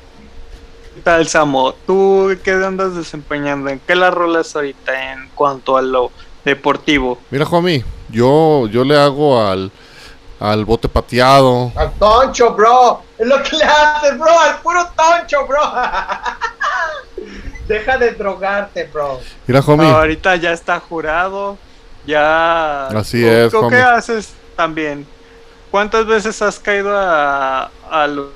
¿Qué tal, Samo? ¿Tú qué andas desempeñando? ¿En qué la rolas ahorita en cuanto a lo deportivo? Mira, homie, yo, yo le hago al, al bote pateado. Al toncho, bro. Es lo que le haces, bro. Al puro toncho, bro. Deja de drogarte, bro. Mira, homie, ahorita ya está jurado, ya... Así ¿Tú- es, ¿Tú qué homie. haces también? ¿Cuántas veces has caído a, a lo-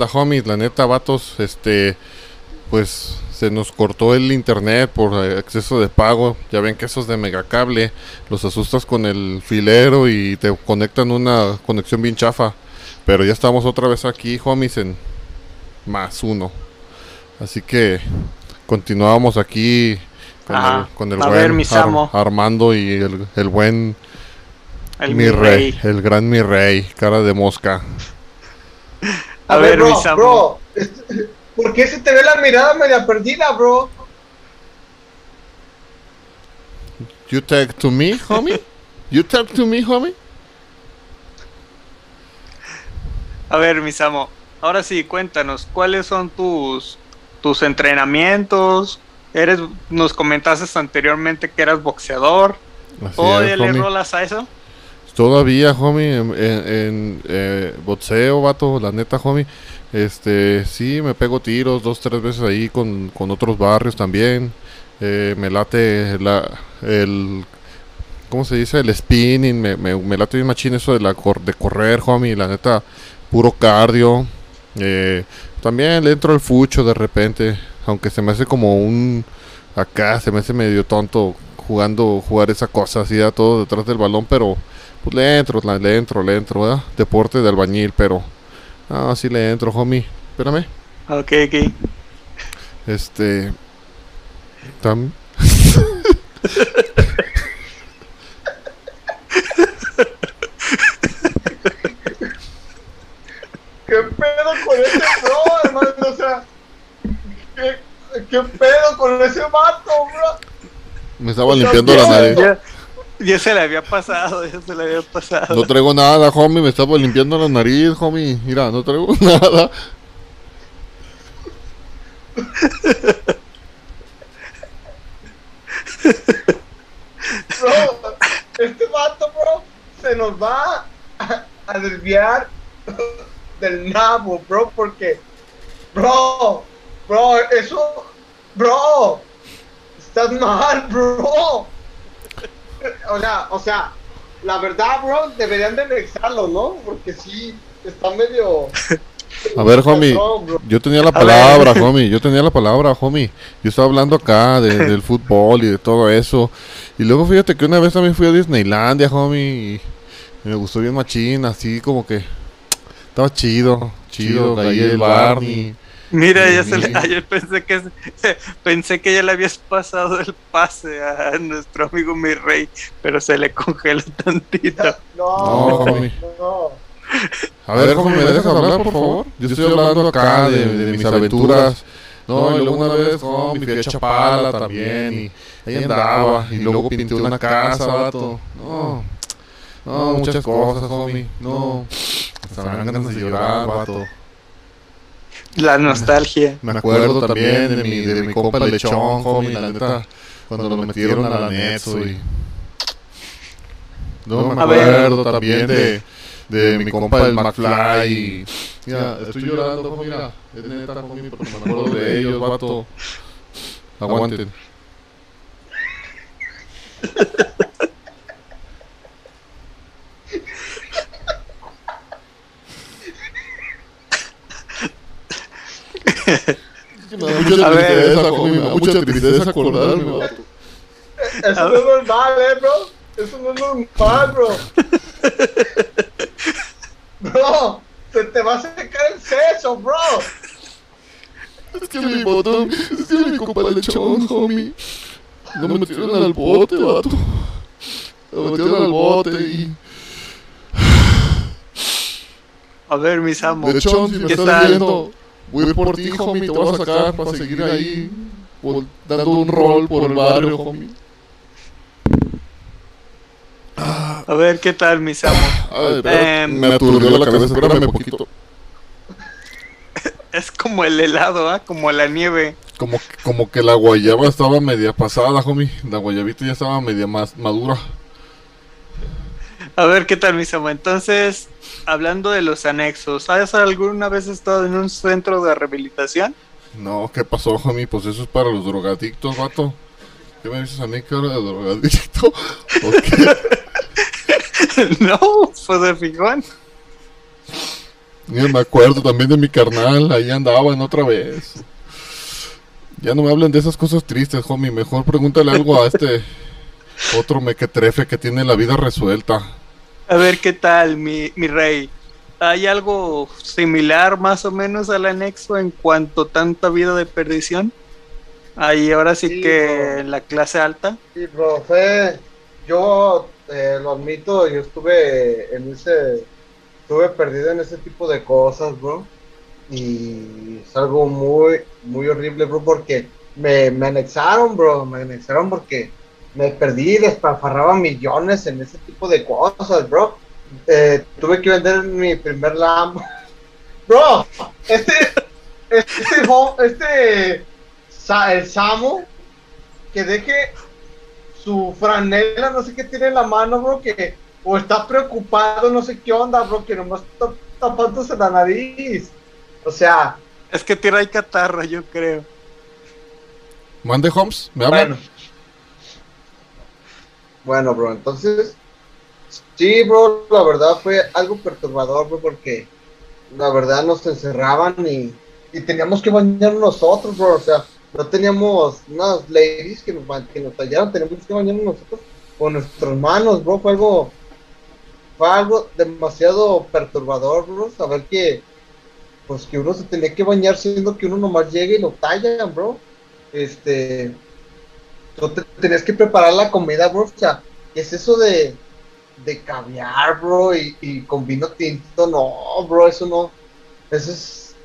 onda, homies? La neta, vatos, este, pues se nos cortó el internet por exceso de pago. Ya ven que esos de megacable los asustas con el filero y te conectan una conexión bien chafa. Pero ya estamos otra vez aquí, homies, en más uno. Así que continuamos aquí con Ajá. el, con el buen ver, Ar-. Armando y el, el buen El mi rey, el gran mi rey, cara de mosca. A, ver, bro, Samo. bro, ¿por qué se te ve la mirada media perdida, bro? You talk to me, homie? You talk to me, homie? A ver, mi Samo. Ahora sí, cuéntanos, ¿cuáles son tus, tus entrenamientos? Eres, nos comentaste anteriormente que eras boxeador. Así ¿Todavía es, le homie. rolas a eso? Todavía, homie, en, en- eh, boxeo, vato, la neta, homie. Este, sí, me pego tiros dos, tres veces ahí con, con otros barrios también. Eh, me late la, el, ¿cómo se dice? El spinning, me, me, me late bien machín eso de, la cor- de correr, homie, la neta, puro cardio. Eh, también le entro al fucho de repente, aunque se me hace como un, acá se me hace medio tonto jugando, jugar esa cosa así, a todo detrás del balón, pero pues le entro, le entro, le entro, ¿verdad? Deporte de albañil, pero, ah, sí le entro, homie. Espérame. Ok, ok. Este. Tam. ¿Qué pedo con ese bro, hermano? O sea, ¿qué, qué pedo con ese vato, bro? Me estaba limpiando la nariz. Ya, ya se le había pasado, ya se le había pasado. No traigo nada, homie. Me estaba limpiando la nariz, homie. Mira, no traigo nada. Bro, este vato, bro, se nos va a, a desviar del nabo, bro, porque, bro, bro, eso, bro, estás mal, bro. O sea, o sea, la verdad, bro, deberían de anexarlo, ¿no? Porque sí, está medio... A ver, homie. Yo tenía la palabra, homie. Yo tenía la palabra, homie. Yo estaba hablando acá de- del fútbol y de todo eso. Y luego fíjate que una vez también fui a Disneylandia, homie. Y me gustó bien machín, así como que estaba chido, chido. Chido, Ahí el Barney. Mira, ya se le, ayer pensé que pensé que ya le habías pasado el pase a nuestro amigo mi rey, pero se le congeló tantito. No, No, no, no. A ver, homie, ¿me dejas hablar, por favor? Yo estoy hablando acá de, de mis aventuras. No, y luego una vez, homie, fui a Chapala también. Y ahí andaba. Y luego pinté una casa, vato. No, no, muchas cosas, homie. No, hasta me dan ganas de llorar, vato. La nostalgia. Me acuerdo también de mi, de mi compa lechón, homie, la neta, cuando lo metieron al anexo y... No, me A acuerdo también de, de mi compa el McFly. Y... Mira, estoy llorando, homie, mira, es neta, homie, porque me acuerdo de ellos, vato. Aguanten. mucha A ver, tristeza, homie, me da mucha tristeza acordarme, vato. Eso no es normal, eh, bro. Eso no es normal, bro. Bro, se te va a secar el seso, bro. Es que mi botón, es que mi compa el lechón, homie. No me metieron al bote, vato. Me metieron al bote y... A ver, mis amos. Lechón, si me ¿Qué estás tal? viendo, voy a ir por ti, homie, te voy a sacar para seguir ahí, dando un rol por el barrio, homie. A ver, ¿qué tal, mis amos? Ay, espera, Em, me aturdió la cabeza, espérame un poquito. Es como el helado, ¿ah? Como la nieve. Como, como que la guayaba estaba media pasada, homie. La guayabita ya estaba media más madura. A ver, ¿qué tal, mis amos? Entonces, hablando de los anexos, ¿has alguna vez estado en un centro de rehabilitación? No, ¿qué pasó, homie? Pues eso es para los drogadictos, vato. ¿Qué me dices a mí que era de drogadicto? ¿O qué? no, pues de fijón. Ni me acuerdo también de mi carnal, ahí andaba en otra vez. Ya no me hablen de esas cosas tristes, homie. Mejor pregúntale algo a este otro mequetrefe que tiene la vida resuelta. A ver qué tal, mi, mi rey. ¿Hay algo similar más o menos al anexo en cuanto a tanta vida de perdición? Ahí ahora sí, Sí, que bro. en la clase alta. Sí, bro, fue, yo eh, lo admito, yo estuve en ese, estuve perdido en ese tipo de cosas, bro, y es algo muy, muy horrible, bro, porque me, me anexaron, bro, me anexaron porque me perdí, despafarraba millones en ese tipo de cosas, bro. Eh, tuve que vender mi primer Lambo. Bro, este, este, este, el Samu, que deje su franela, no sé qué tiene en la mano, bro, que o está preocupado, no sé qué onda, bro, que nomás está tapándose la nariz. O sea, Es que tira y catarra, yo creo. Mande Holmes, ¿me hablan? bueno. Bueno, bro, entonces, sí, bro, la verdad fue algo perturbador, bro, porque la verdad nos encerraban y, y teníamos que bañarnos nosotros, bro, o sea, no teníamos unas ladies que nos, que nos tallaran, teníamos que bañarnos nosotros con nuestras manos, bro, fue algo, fue algo demasiado perturbador, bro, saber que, pues que uno se tenía que bañar siendo que uno nomás llega y lo tallan, bro, este, tú te tenías que preparar la comida, bro, o sea, ¿qué es eso de, de caviar, bro, y, y con vino tinto? No, bro, eso no, eso es,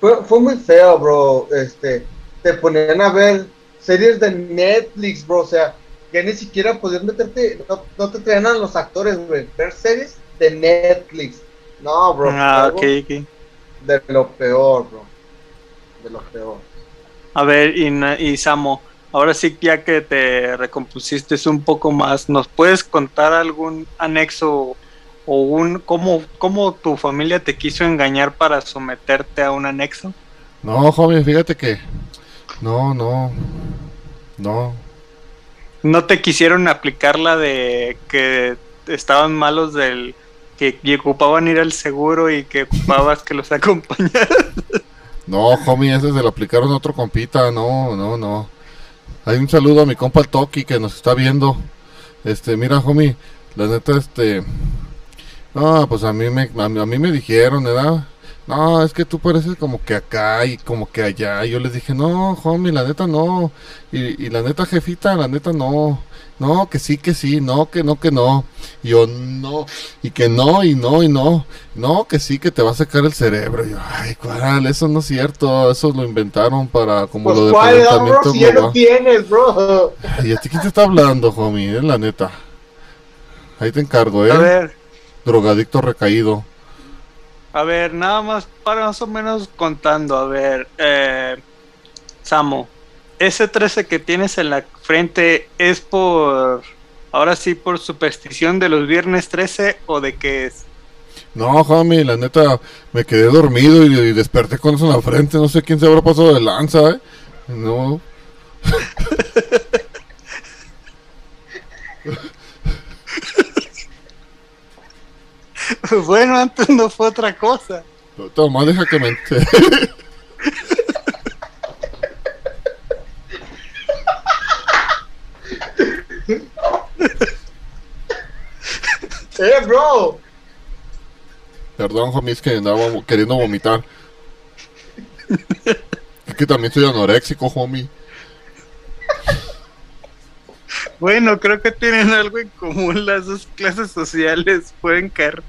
fue, fue muy feo, bro, este, te ponían a ver series de Netflix, bro, o sea, ya ni siquiera podías meterte, no, no te traían a los actores, güey, ver series de Netflix, no, bro, Ah, ok, ok. de lo peor, bro, de lo peor. A ver, y, y Samo, ahora sí ya que te recompusiste un poco más, ¿nos puedes contar algún anexo o un cómo, cómo tu familia te quiso engañar para someterte a un anexo? No, homie, fíjate que. No, no. No. ¿No te quisieron aplicar la de que estaban malos del que ocupaban ir al seguro y que ocupabas que los acompañaran? No, homie, ese se lo aplicaron a otro compita. No, no, no. Hay un saludo a mi compa Toki que nos está viendo. Este, mira, homie, la neta, este. No, pues a mí me, a mí me dijeron, ¿verdad? No, es que tú pareces como que acá y como que allá. Y yo les dije, no, homie, la neta no. Y, y la neta, jefita, la neta no. No, que sí, que sí, no, que no, que no. Y yo, no, y que no, y no, y no. No, que sí, que te va a secar el cerebro. Y yo, ay, cuál, eso no es cierto. Eso lo inventaron para, como Pues lo de cuál, bro, calentamiento si ya lo tienes, bro. ¿Y a ti quién te está hablando, homie? Es la neta. Ahí te encargo, ¿eh? A ver, Drogadicto recaído. a ver, nada más para más o menos contando, a ver, eh, Samo, ese 13 que tienes en la frente es por, ahora sí, por superstición de los viernes 13 o de qué es? No, homie, la neta, me quedé dormido y, y desperté con eso en la frente. No sé quién se habrá pasado de lanza, ¿eh? No. bueno, antes no fue otra cosa. Toma, deja que me entere. Eh, bro. Perdón, homie, es que andaba queriendo vomitar. Es que también soy anoréxico, homie. Bueno, creo que tienen algo en común las dos clases sociales, pueden caer.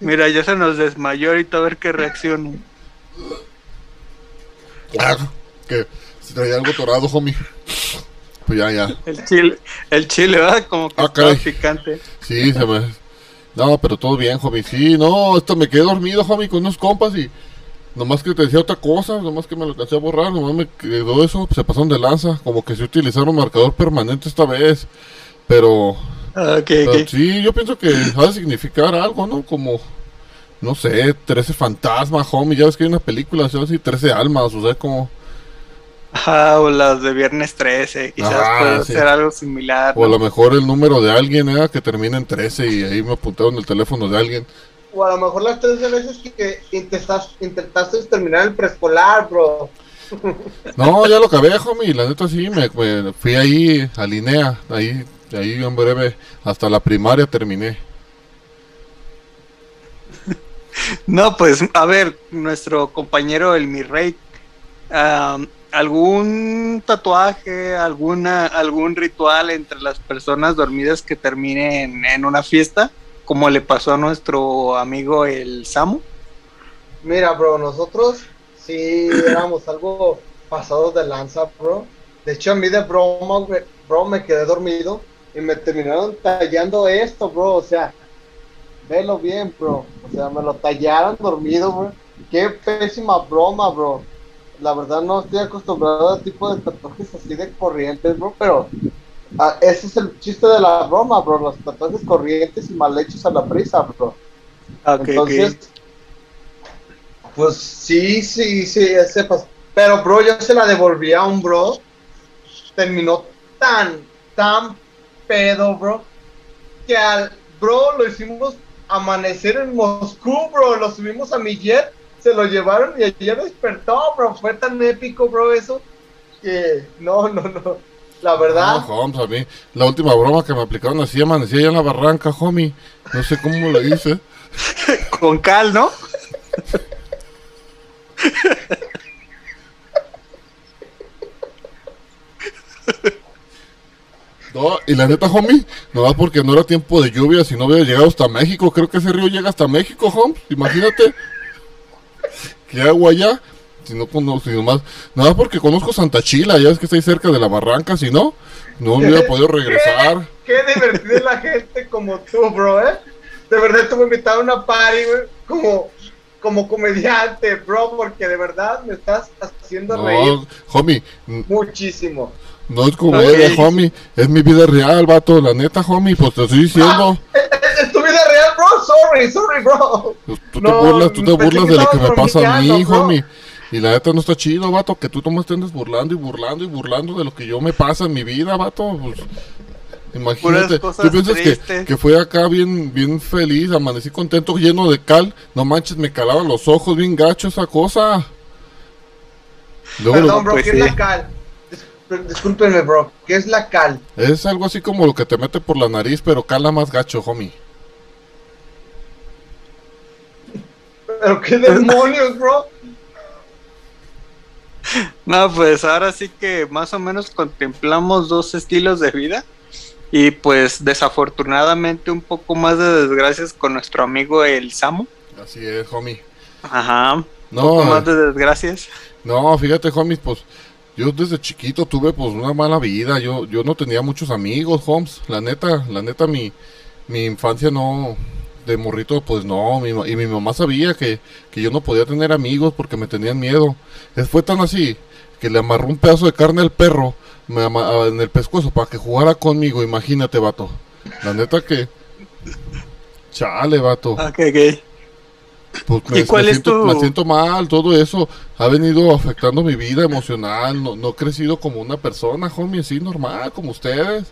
Mira, ya se nos desmayó ahorita a ver qué reacciona. Ah, que traía algo torado, homie. Pues ya, ya. El chile, el chile, ¿verdad? Como que Ah, caray. picante. Sí, se me... No, pero todo bien, homie. Sí, no, esto me quedé dormido, homie, con unos compas y... Nomás que te decía otra cosa, nomás que me lo alcancé a borrar, nomás me quedó eso, se pasaron de lanza, como que se utilizaron marcador permanente esta vez. Pero, Ah, Ok, pero sí, yo pienso que ha de significar algo, ¿no? Como, no sé, 13 fantasmas, homie, ya ves que hay una película, ¿sí? así, 13 almas, o sea, como... Ah, o las de viernes 13, quizás Ah, puede sí. ser algo similar. O a ¿no? lo mejor el número de alguien, ¿eh? Que termina en 13 y ahí me apuntaron el teléfono de alguien. o a lo mejor las 13 veces que intentaste, intentaste terminar el preescolar, bro. No, ya lo acabé, homie. La neta sí, me, me fui ahí a Linea, ahí, ahí en breve, hasta la primaria terminé. No, pues a ver, nuestro compañero el mi rey, algún tatuaje, alguna, algún ritual entre las personas dormidas que termine en, una fiesta, como le pasó a nuestro amigo el Samu. Mira, bro, nosotros sí éramos algo pasados de lanza, bro. De hecho, a mí de broma, bro, me quedé dormido y me terminaron tallando esto, bro. O sea, velo bien, bro. O sea, me lo tallaron dormido, bro. Qué pésima broma, bro. La verdad no estoy acostumbrado a tipo de tatuajes así de corrientes, bro, pero ah, ese es el chiste de la broma, bro. Los tatuajes corrientes y mal hechos a la prisa, bro. Ok, Entonces, pues sí, sí, sí, ese Pero, bro, yo se la devolví a un bro. Terminó tan, tan pedo, bro. Que al bro lo hicimos amanecer en Moscú, bro. Lo subimos a mi jet, se lo llevaron y ayer despertó, bro. Fue tan épico, bro, eso. Que no, no, no. La verdad. No, Holmes, a mí, la última broma que me aplicaron así, amanecí allá en la barranca, homie. No sé cómo lo hice. con cal, ¿no? No, y la neta, homie, no más porque no era tiempo de lluvia, si no hubiera llegado hasta México. Creo que ese río llega hasta México, Holmes. Imagínate. ¿Qué agua allá? Si no conozco, si nomás. Nada más porque conozco Santa Chila, ya es que estoy cerca de la barranca, si no, no hubiera podido regresar. Qué divertida es la gente como tú, bro, ¿eh? De verdad te voy a invitar a una party, güey, como, como comediante, bro, porque de verdad me estás haciendo reír homie, muchísimo. no es comedia, Ok. homie. Es mi vida real, vato. La neta, homie, pues te estoy diciendo. Eh, eh, ¿Es tu vida real, bro? Sorry, sorry, bro. Pues, Tú te No, burlas, tú te burlas de lo que me pasa a mí, bro. homie. Y la neta no está chido, vato, que tú nomás te andes burlando y burlando y burlando de lo que yo me pasa en mi vida, vato. Pues, imagínate, tú piensas que, que fue acá bien, bien feliz, amanecí contento, lleno de cal. No manches, me calaban los ojos bien gacho esa cosa. Luego, Perdón, bro, pues ¿qué sí. es la cal? Dis- Discúlpenme, bro, ¿qué es la cal? es algo así como lo que te mete por la nariz, pero cala más gacho, homie. ¿Pero qué demonios, bro? No, pues ahora sí que más o menos contemplamos dos estilos de vida y pues desafortunadamente un poco más de desgracias con nuestro amigo el Samu. Así es, homie. Ajá, un No, poco más de desgracias. No, fíjate, homies, pues yo desde chiquito tuve pues una mala vida. Yo, yo no tenía muchos amigos, Holmes. La neta, la neta, mi, mi infancia no, de morrito, pues no. mi y mi mamá sabía que, que yo no podía tener amigos porque me tenían miedo. Fue tan así que le amarró un pedazo de carne al perro me ama- en el pescuezo para que jugara conmigo. Imagínate, vato. La neta que... Chale, vato. Ok, ok. Pues ¿Y cuál es siento, tu- me siento mal, todo eso ha venido afectando mi vida emocional, no, no he crecido como una persona, homie, así normal, como ustedes,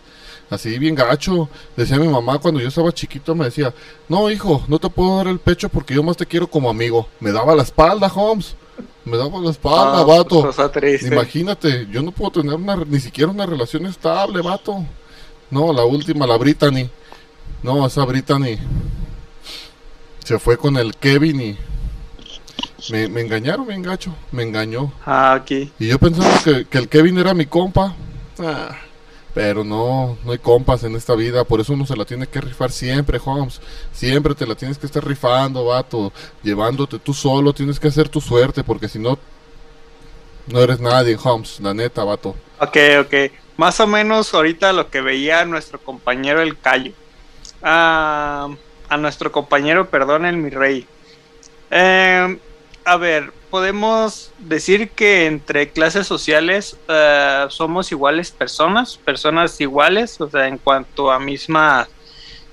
así bien gacho. Decía mi mamá cuando yo estaba chiquito, me decía, no hijo, no te puedo dar el pecho porque yo más te quiero como amigo. Me daba la espalda, Holmes, me daba la espalda, Ah, vato. cosa triste. Imagínate, yo no puedo tener una, ni siquiera una relación estable, vato. No, la última, la Brittany. No, esa Brittany se fue con el Kevin y me, me engañaron bien gacho, me engañó. Ah, aquí. Y yo pensaba que, que el Kevin era mi compa. Ah, pero no, no hay compas en esta vida, por eso uno se la tiene que rifar siempre, Holmes. Siempre te la tienes que estar rifando, vato. Llevándote tú solo, tienes que hacer tu suerte, porque si no, no eres nadie, Holmes, la neta, vato. Ok, ok. Más o menos ahorita lo que veía nuestro compañero el Cayo. Ah, a nuestro compañero, perdón, el mi rey. Eh, a ver, podemos decir que entre clases sociales eh, somos iguales personas, personas iguales, o sea, en cuanto a mismas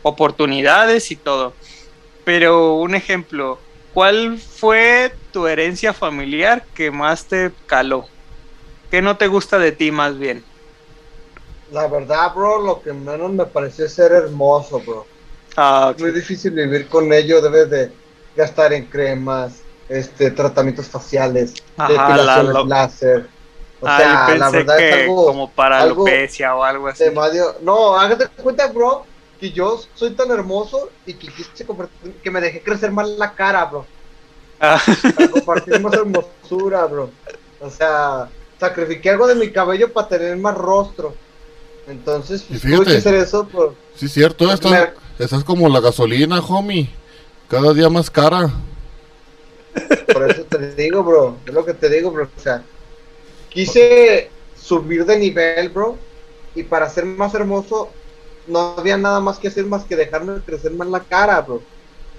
oportunidades y todo. Pero un ejemplo, ¿cuál fue tu herencia familiar que más te caló? ¿Qué no te gusta de ti más bien? La verdad, bro, lo que menos me pareció es ser hermoso, bro. Ah, muy difícil vivir con ello, debes de gastar en cremas, este, tratamientos faciales, Ajá, depilaciones la- lo- láser. O ah, sea, la verdad que es algo como para algo alopecia o algo así. Mario. No, hágate cuenta, bro, que yo soy tan hermoso y que quise que me dejé crecer más la cara, bro. Ah, Para compartir más hermosura, bro. O sea, sacrifiqué algo de mi cabello para tener más rostro. Entonces, pues, tuve que fíjate. hacer eso por, Sí, cierto, estás, estás como la gasolina, homie. Cada día más cara. Por eso te digo, bro. Es lo que te digo, bro. O sea, quise subir de nivel, bro. Y para ser más hermoso, no había nada más que hacer más que dejarme crecer más la cara, bro.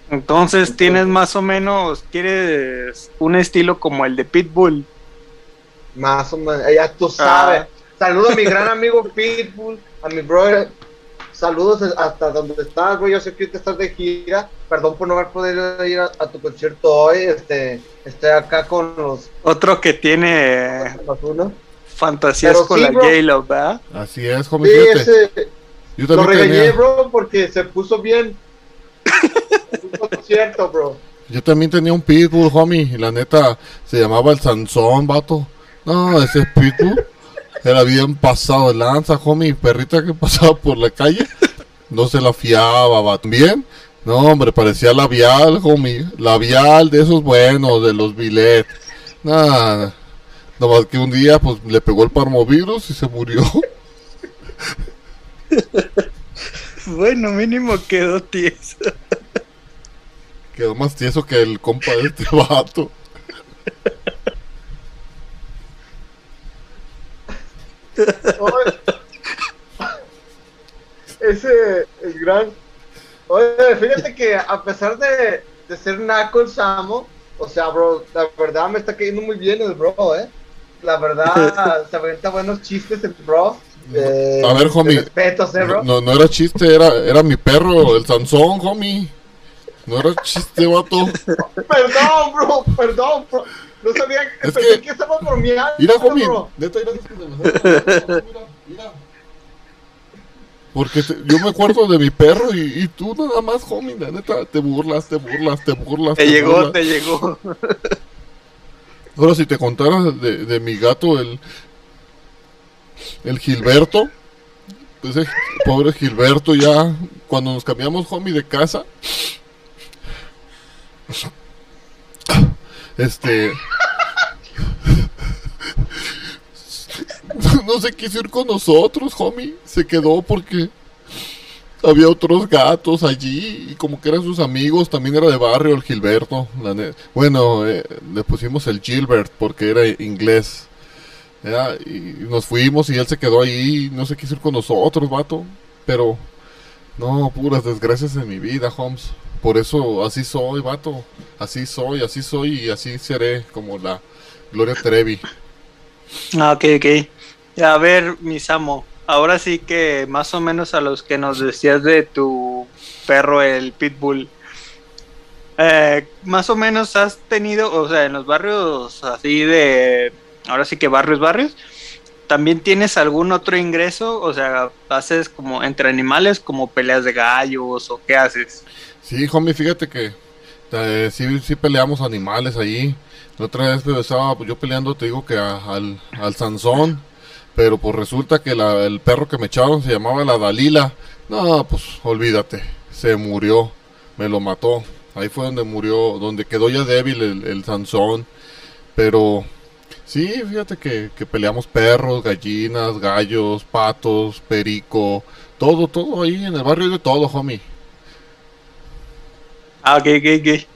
entonces tienes más o menos, quieres un estilo como el de Pitbull. Más o menos, ya tú sabes. Saludo a mi gran amigo Pitbull, a mi brother. Saludos hasta donde estás, bro. Yo sé que ahorita estás de gira. Perdón por no haber podido ir a, a tu concierto hoy. Este, estoy acá con los, Otro que tiene los uno. fantasías Pero con sí, la. J-Lo, ¿verdad? Así es, homie, Sí, ese, Yo lo también regañé, tenía, bro, porque se puso bien. Un concierto, bro. yo también tenía un pitbull, homie. Y la neta, se llamaba el Sansón, vato. No, ese pitbull era bien pasado de lanza, homie. Perrita que pasaba por la calle, no se la fiaba, vato. Bien. No, hombre, parecía labial, homie. Labial de esos buenos, de los billet. Nada. Nomás que un día, pues, le pegó el parmovirus y se murió. Bueno, mínimo quedó tieso. Quedó más tieso que el compa de este vato. Ese, el gran. Oye, fíjate que a pesar de, de ser naco el Samo, o sea, bro, la verdad me está cayendo muy bien el bro, eh. La verdad, se aventa buenos chistes el bro. Eh, A ver, homie. Respetos, eh, bro. No, no era chiste, era, era mi perro, el Sansón, homie. No era chiste, vato. Perdón, bro, perdón, bro. No sabía que, Es pensé que- que estaba bromeando, Mira, homie. Neta, mira, mira, mira. Porque te- yo me acuerdo de mi perro y, y tú nada más, homie. La neta, te burlas, te burlas, te burlas. Te llegó, burlas. te llegó. Ahora, si te contara de, de mi gato, el, el Gilberto, ese pobre Gilberto, ya cuando nos cambiamos, homie, de casa, este. No se quiso ir con nosotros, homie. Se quedó porque había otros gatos allí y como que eran sus amigos, también era de barrio el Gilberto. bueno, eh, le pusimos el Gilbert porque era inglés. Ya, Y nos fuimos y él se quedó ahí, no se quiso ir con nosotros, vato. Pero, no, puras desgracias en mi vida, Holmes. Por eso así soy, vato. Así soy, así soy y así seré como la Gloria Trevi. Ah, ok, ok. A ver, mi Samo, ahora sí que más o menos a los que nos decías de tu perro, el Pitbull, eh, más o menos has tenido, o sea, en los barrios así de, ahora sí que barrios, barrios, ¿también tienes algún otro ingreso? O sea, ¿haces como entre animales, como peleas de gallos o qué haces? Sí, homie, fíjate que eh, sí, sí peleamos animales ahí. La otra vez pues, estaba yo peleando, te digo que al, al Sansón, pero pues resulta que la- el perro que me echaron se llamaba la Dalila. No, pues olvídate, se murió, me lo mató. Ahí fue donde murió, donde quedó ya débil el, el Sansón. Pero sí, fíjate que, que peleamos perros, gallinas, gallos, patos, perico, todo, todo ahí en el barrio de todo, homie. Ah, ok, ok, ok.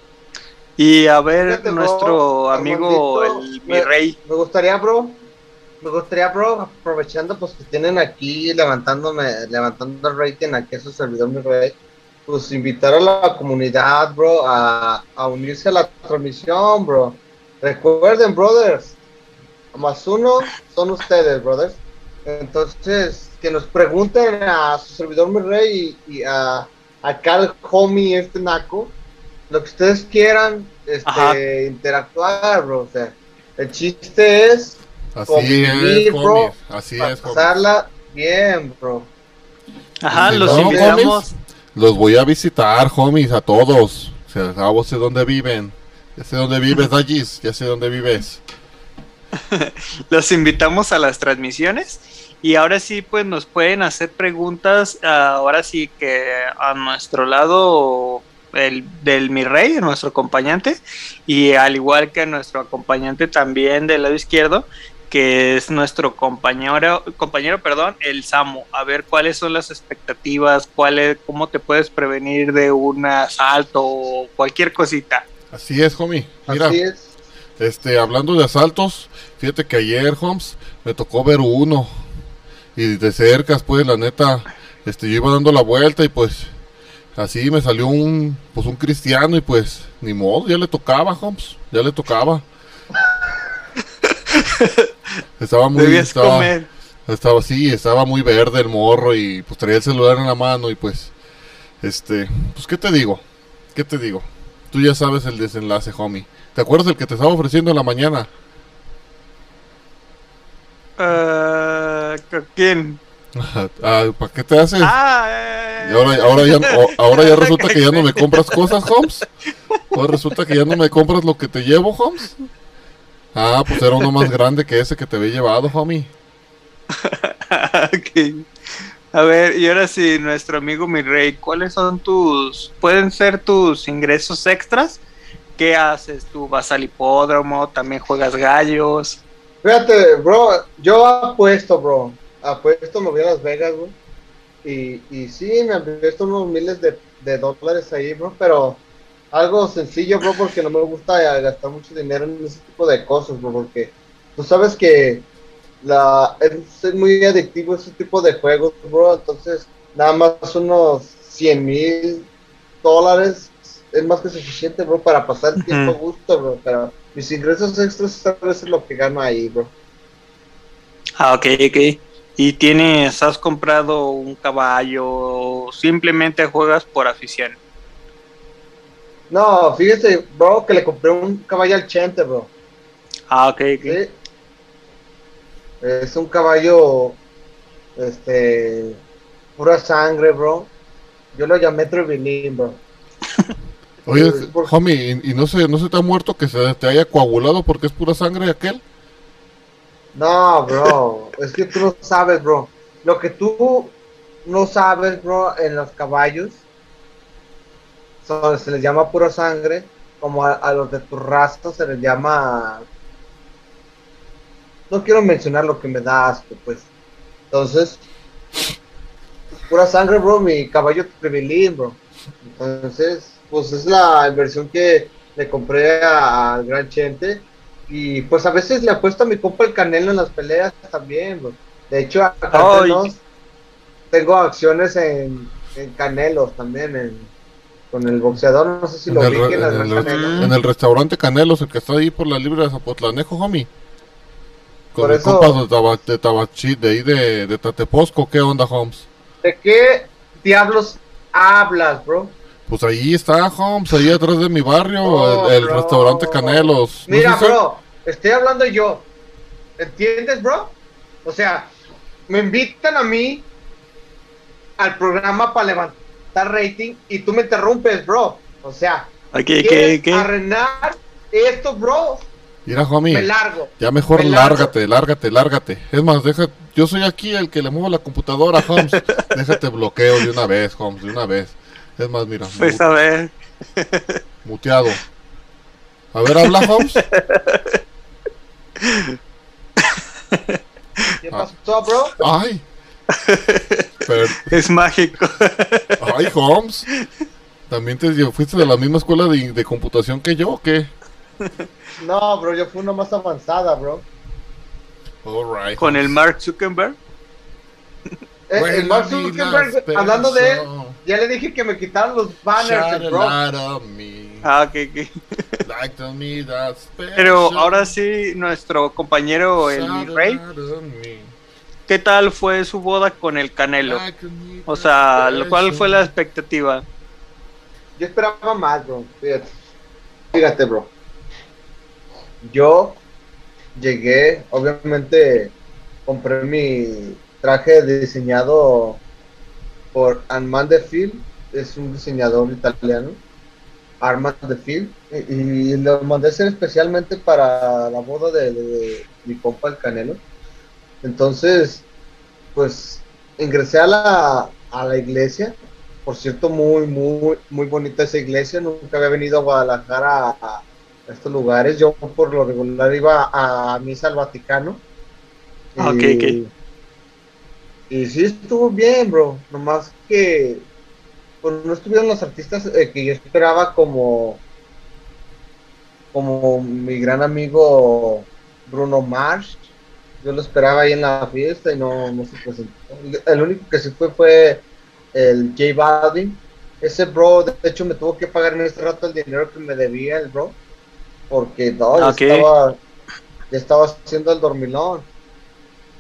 Y a ver, Fíjate, bro, nuestro amigo, el mi me- rey. Me gustaría, bro, me gustaría, bro, aprovechando pues que tienen aquí levantándome, levantando el rating aquí a su servidor, mi rey, pues invitar a la comunidad, bro, a, a unirse a la transmisión, bro. Recuerden, brothers, más uno son ustedes, brothers. Entonces, que nos pregunten a su servidor, mi rey, y, y a acá al homie este naco, lo que ustedes quieran, este, interactuar, bro. O sea, el chiste es Así Convivir, es, bro, homies. Así es, homies. pasarla bien, bro. Ajá, Si los no, invitamos. Los voy a visitar, homies, a todos. sea, a vos sé dónde viven. Ya sé dónde vives, Dagis. Ya sé dónde vives. Los invitamos a las transmisiones y ahora sí, pues nos pueden hacer preguntas. Ahora sí que a nuestro lado el, del mi rey, nuestro acompañante, y al igual que nuestro acompañante también del lado izquierdo, que es nuestro compañero, compañero, perdón, el Samu. A ver cuáles son las expectativas, cuál cómo te puedes prevenir de un asalto o cualquier cosita. Así es, homie. Mira, Así es. este, hablando de asaltos, fíjate que ayer, Holmes, me tocó ver uno. Y de cerca, pues, la neta, este, yo iba dando la vuelta y pues, así me salió un, pues, un cristiano y pues, ni modo, ya le tocaba, Holmes, ya le tocaba. estaba muy, Debías estaba, comer. estaba así, estaba muy verde el morro y pues traía el celular en la mano y pues, este, pues, ¿qué te digo? ¿Qué te digo? Tú ya sabes el desenlace, homie. ¿Te acuerdas el que te estaba ofreciendo en la mañana? ¿con ¿Quién? Ah, ¿Para qué te haces? Ah, eh, Y ahora, ahora, ya, ahora ya resulta que ya no me compras cosas, Holmes. Ahora resulta que ya no me compras lo que te llevo, Holmes. Ah, pues era uno más grande que ese que te había llevado, homie. ok. A ver, y ahora sí, nuestro amigo mi rey, ¿cuáles son tus, pueden ser tus ingresos extras? ¿Qué haces? ¿Tú vas al hipódromo? ¿También juegas gallos? Fíjate, bro, yo apuesto, bro. Apuesto, me voy a Las Vegas, bro. Y, y sí, me han visto unos miles de, de dólares ahí, bro, pero algo sencillo, bro, porque no me gusta gastar mucho dinero en ese tipo de cosas, bro, porque tú sabes que la, es, es muy adictivo ese tipo de juegos, bro, entonces nada más unos 100 mil dólares es más que suficiente, bro, para pasar el tiempo a gusto, bro, pero mis ingresos extras a veces es lo que gano ahí, bro. Ah, ok, ok. ¿Y tienes, has comprado un caballo o simplemente juegas por afición? No, fíjese, bro, que le compré un caballo al Chente, bro. Ah, ok, ok. ¿sí? Es un caballo, este, pura sangre, bro. Yo lo llamé Trevilín, bro. Oye, homie, ¿y, y no, se, no se te ha muerto que se te haya coagulado porque es pura sangre aquel? No, bro, es que tú no sabes, bro. Lo que tú no sabes, bro, en los caballos, se les llama pura sangre, como a, los de tu raza se les llama... No quiero mencionar lo que me da asco, pues. Entonces, pura sangre, bro, mi caballo Trevilín, bro. Entonces, pues es la versión que le compré al Gran Chente. Y pues a veces le apuesto a mi compa el Canelo en las peleas también, bro. De hecho, acá tengo acciones en, en Canelos también, en, con el boxeador. No sé si En lo el, vi en en, el el, en el restaurante Canelos, el que está ahí por la libre de Zapotlanejo, homie. Con Por el eso- compa de, Taba- de Tabachi, de ahí de, de Tateposco, ¿qué onda, Holmes? ¿De qué diablos hablas, bro? Pues ahí está, Holmes, ahí atrás de mi barrio, Oh, el, restaurante Canelos. ¿No Mira, bro, estoy hablando yo. ¿Entiendes, bro? O sea, me invitan a mí al programa para levantar rating y tú me interrumpes, bro. O sea, Ok, ¿quieres ok, ok. arruinar esto, bro? Mira, homie, Me largo. ya mejor me largo. lárgate, lárgate, lárgate. Es más, deja, yo soy aquí el que le muevo la computadora, Holmes. Déjate bloqueo de una vez, Holmes, de una vez. Es más, mira, Pues mu- a ver. muteado. A ver, habla, Holmes. ¿Qué pasó, bro? Ay. Pero, Es mágico. ay, Holmes. ¿También te fuiste de la misma escuela de, de computación que yo o qué? No, bro, yo fui una más avanzada, bro. Con el Mark Zuckerberg. Eh, el Mark Zuckerberg, hablando de él, ya le dije que me quitaron los banners, bro. Ah, ok, ok. Like to me that Pero ahora sí, nuestro compañero, el rey. ¿qué tal fue su boda con el Canelo? O sea, ¿cuál fue la expectativa? Yo esperaba más, bro. Fíjate. Fíjate, bro. Yo llegué, obviamente, compré mi traje diseñado por Armand de Fil, es un diseñador italiano. armas de film y, lo mandé a hacer especialmente para la boda de, mi compa el Canelo. Entonces, pues ingresé a la, a la iglesia. Por cierto, muy, muy, muy bonita esa iglesia. Nunca había venido a Guadalajara a, estos lugares. Yo por lo regular iba a, misa al Vaticano. Ah, y, Y sí estuvo bien, bro. Nomás que pues, no estuvieron los artistas eh, que yo esperaba como como mi gran amigo Bruno Mars. Yo lo esperaba ahí en la fiesta y no, no se presentó. El único que se fue fue el J Balvin. Ese bro, de hecho, me tuvo que pagar en este rato el dinero que me debía el bro. Porque no, estaba, estaba haciendo el dormilón.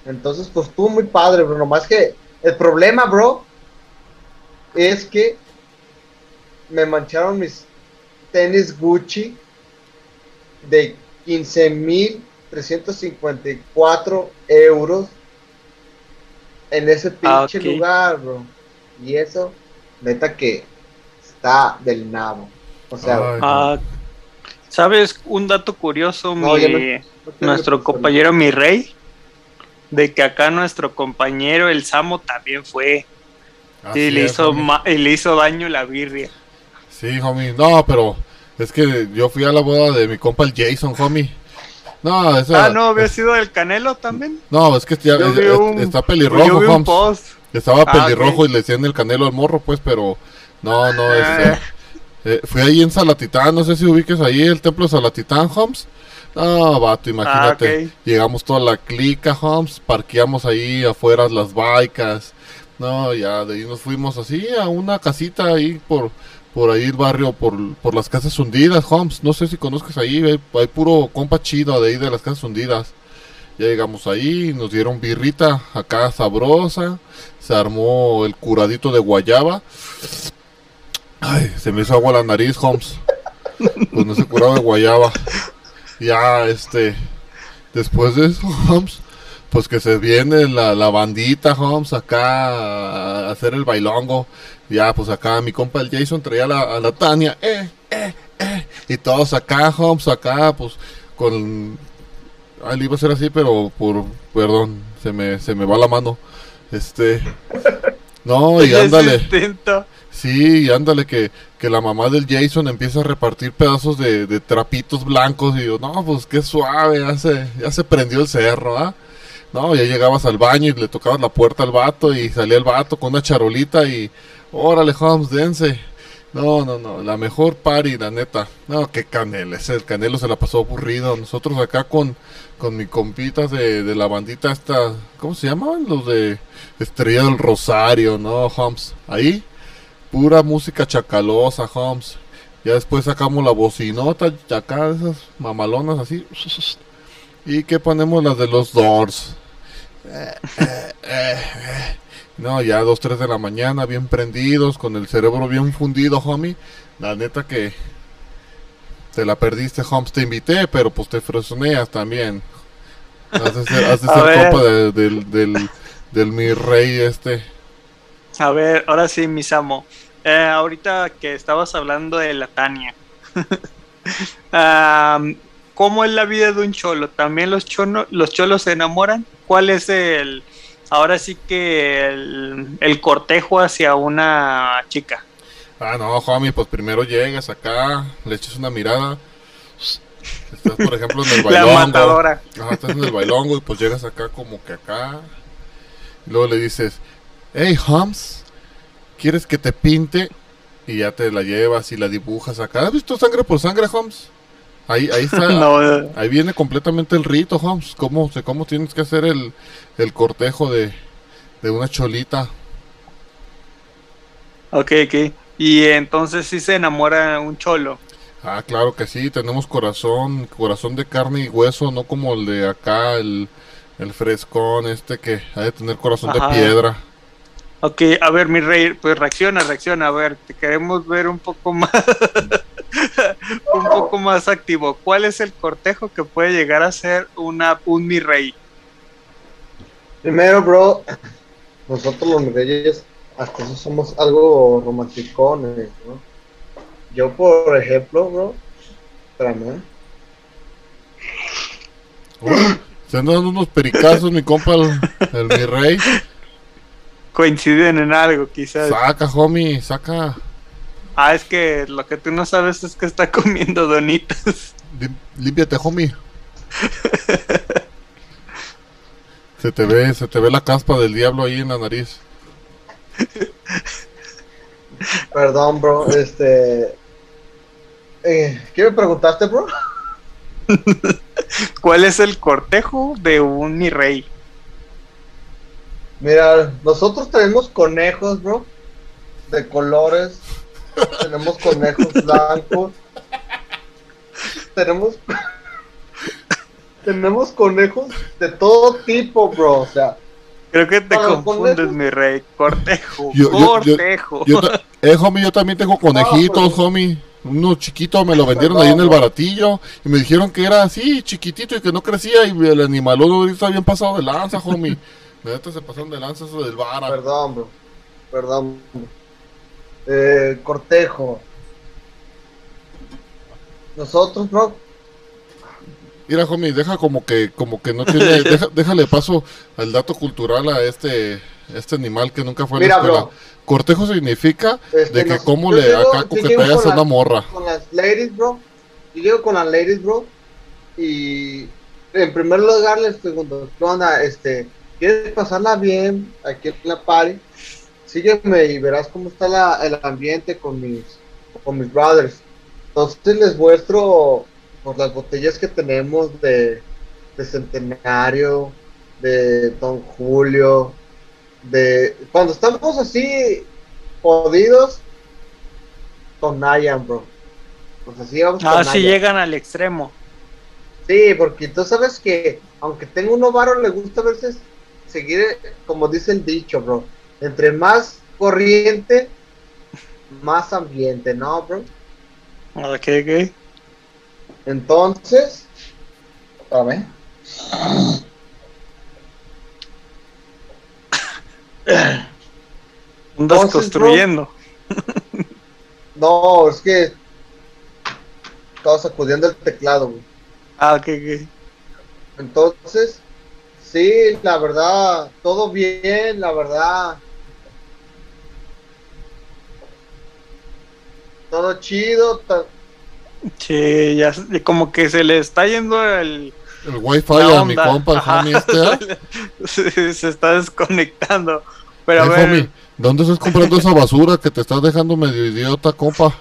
Entonces, pues estuvo muy padre, bro. Nomás que el problema, bro, es que me mancharon mis tenis Gucci de 15.354 euros en ese ah, pinche lugar, bro. Y eso, neta que está del nabo. O sea, ah, ¿sabes un dato curioso, mi, nuestro compañero mi rey? De que acá nuestro compañero el Samo también fue. y, le hizo y le hizo daño la birria. Sí, homie. No, pero es que yo fui a la boda de mi compa el Jason, homie. No, esa... Ah, no, había sido el Canelo también. No, es que ya, está pelirrojo, Holmes. Estaba ah, pelirrojo y le decían el Canelo al morro, pues, pero no, no, ah. este, eh, fui ahí en Salatitán, no sé si ubiques ahí el templo de Salatitán, Holmes. No, vato, imagínate. Ah, Llegamos toda la clica, Holmes, parqueamos ahí afuera las bikes. No, ya de ahí nos fuimos así a una casita ahí por por ahí el barrio, por, por las casas hundidas, Holmes. No sé si conozcas ahí, hay, puro compa chido de ahí de las casas hundidas. Ya llegamos ahí, nos dieron birrita acá sabrosa, se armó el curadito de guayaba. Ay, se me hizo agua la nariz, Holmes. Pues no se curaba de guayaba. Ya, este, después de eso, Holmes, pues que se viene la, la bandita, Holmes, acá a hacer el bailongo. Ya, pues acá mi compa el Jason traía la, a la Tania, eh, eh, eh, y todos acá, Holmes, acá, pues con. Le iba a ser así, pero por. Perdón, se me, se me va la mano. Este. No, y ándale. Sí, y ándale, que, que la mamá del Jason empieza a repartir pedazos de, de trapitos blancos. Y yo, no, pues qué suave, ya se, ya se prendió el cerro, ¿ah? No, ya llegabas al baño y le tocabas la puerta al vato y salía el vato con una charolita y Órale, Holmes, dense. No, no, no, la mejor party, la neta. No, qué canelo, ese el canelo se la pasó aburrido. Nosotros acá con, con mi compita de, de la bandita esta, ¿cómo se llamaban? Los de Estrella del Rosario, ¿no, Holmes? Ahí, pura música chacalosa, Holmes. Ya después sacamos la bocinota, acá esas mamalonas así. Y que ponemos las de los Doors. Eh, eh, eh, no, ya dos, tres de la mañana, bien prendidos, con el cerebro bien fundido, homie. La neta que te la perdiste, Holmes. Te invité, pero pues te fresoneas también. Has de ser, copa del, del, mi rey este. A ver, ahora sí, mis amo. Eh, ahorita que estabas hablando de la Tania. ¿Cómo es la vida de un cholo? ¿También los, los cholos se enamoran? ¿Cuál es el, ahora sí que el, cortejo hacia una chica. Ah, no, homie, pues primero llegas acá, le echas una mirada. Estás, por ejemplo, en el bailongo. La matadora. Ajá, estás en el bailongo y pues llegas acá como que acá. Y luego le dices, hey, Hums, ¿quieres que te pinte? Y ya te la llevas y la dibujas acá. ¿Has visto sangre por sangre, Hums? Ahí, ahí está. Eh. Ahí viene completamente el rito, Holmes. ¿Cómo, cómo tienes que hacer el, cortejo de, una cholita? Ok, ok. Y entonces sí se enamora un cholo. Ah, claro que sí. Tenemos corazón, corazón de carne y hueso, no como el de acá, el, frescón este que ha de tener corazón de piedra. Ok, a ver, mi rey, pues reacciona, reacciona. A ver, te queremos ver un poco más. un poco más activo. ¿Cuál es el cortejo que puede llegar a ser una, un mi rey? Primero, bro, nosotros los mi reyes hasta eso somos algo romanticones, ¿no? Yo, por ejemplo, bro, espérame. Uy, se andan dando unos pericazos, mi compa, el, el mi rey. Coinciden en algo, quizás. Saca, homie, saca. Ah, es que lo que tú no sabes es que está comiendo donitas. Lim- Límpiate, homie. Se te ve, se te ve la caspa del diablo ahí en la nariz. Perdón, bro, este... Eh, ¿Qué me preguntaste, bro? ¿Cuál es el cortejo de un mi rey? Mira, nosotros tenemos conejos, bro, de colores. tenemos conejos blancos. Tenemos... tenemos conejos de todo tipo, bro. O sea, Creo que te confundes, conejos. mi rey. Cortejo, Yo- yo- yo- cortejo. Yo eh, homie, yo también tengo conejitos, pues. homie. Uno chiquito me lo vendieron ahí en el baratillo y me dijeron que era así, chiquitito y que no crecía y el animalón está bien pasado de lanza, homie. Neta se pasaron de lanza eso del vara. perdón, bro. Perdón. bro. Eh, cortejo. Nosotros, bro, Mira, homie, deja como que, como que no tiene, deja- déjale paso al dato cultural a este, este animal que nunca fue a la Mira, escuela. bro. Cortejo significa Este, de que nos- cómo le llego- acá coqueteas a una la- morra. con las ladies, bro. Yo llego con las ladies, bro. Y en primer lugar les pregunto, ¿qué onda? Este, ¿quieres pasarla bien aquí en la party? Sígueme y verás cómo está la- el ambiente con mis, con mis brothers. Entonces les muestro pues, las botellas que tenemos de, de Centenario, de Don Julio, de... Cuando estamos así jodidos, con Nayan, bro. Pues así vamos Ah, Nayan. llegan al extremo. Sí, porque tú sabes que aunque tenga uno varo, le gusta a veces seguir, como dice el dicho, bro. Entre más corriente, más ambiente, ¿no, bro? Ok, ok. Entonces, a ver. Andas Entonces, construyendo. No, es que estaba sacudiendo el teclado, güey. Ah, ok, ok. Entonces, sí, la verdad, todo bien, la verdad. Todo chido, Sí, ya como que se le está yendo el... El wifi a mi compa, el homie este, se, se está desconectando. Pero a ver, homie, ¿dónde estás comprando esa basura que te estás dejando medio idiota, compa?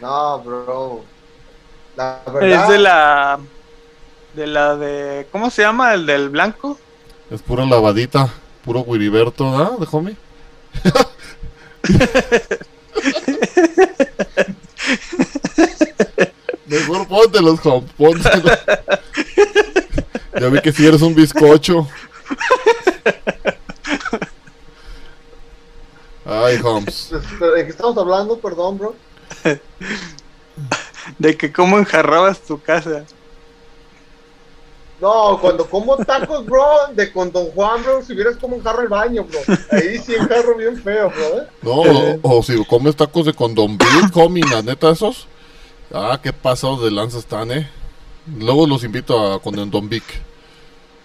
No, bro. La verdad. es de la... De la de... ¿Cómo se llama? El del blanco. Es pura lavadita, puro Wiriberto, ¿ah? De homie. Mejor póntelos, hom, póntelos. Ya vi que si eres un bizcocho. Ay, Holmes. ¿De qué estamos hablando? Perdón, bro. De que cómo enjarrabas tu casa. No, cuando como tacos, bro, de con Don Juan, bro, si vieras cómo enjarro el baño, bro. Ahí sí enjarro bien feo, bro. ¿eh? No, o, o si comes tacos de condón beef, homie, la neta, esos. Ah, qué pasados de lanza están, eh. Luego los invito a con Don Vic.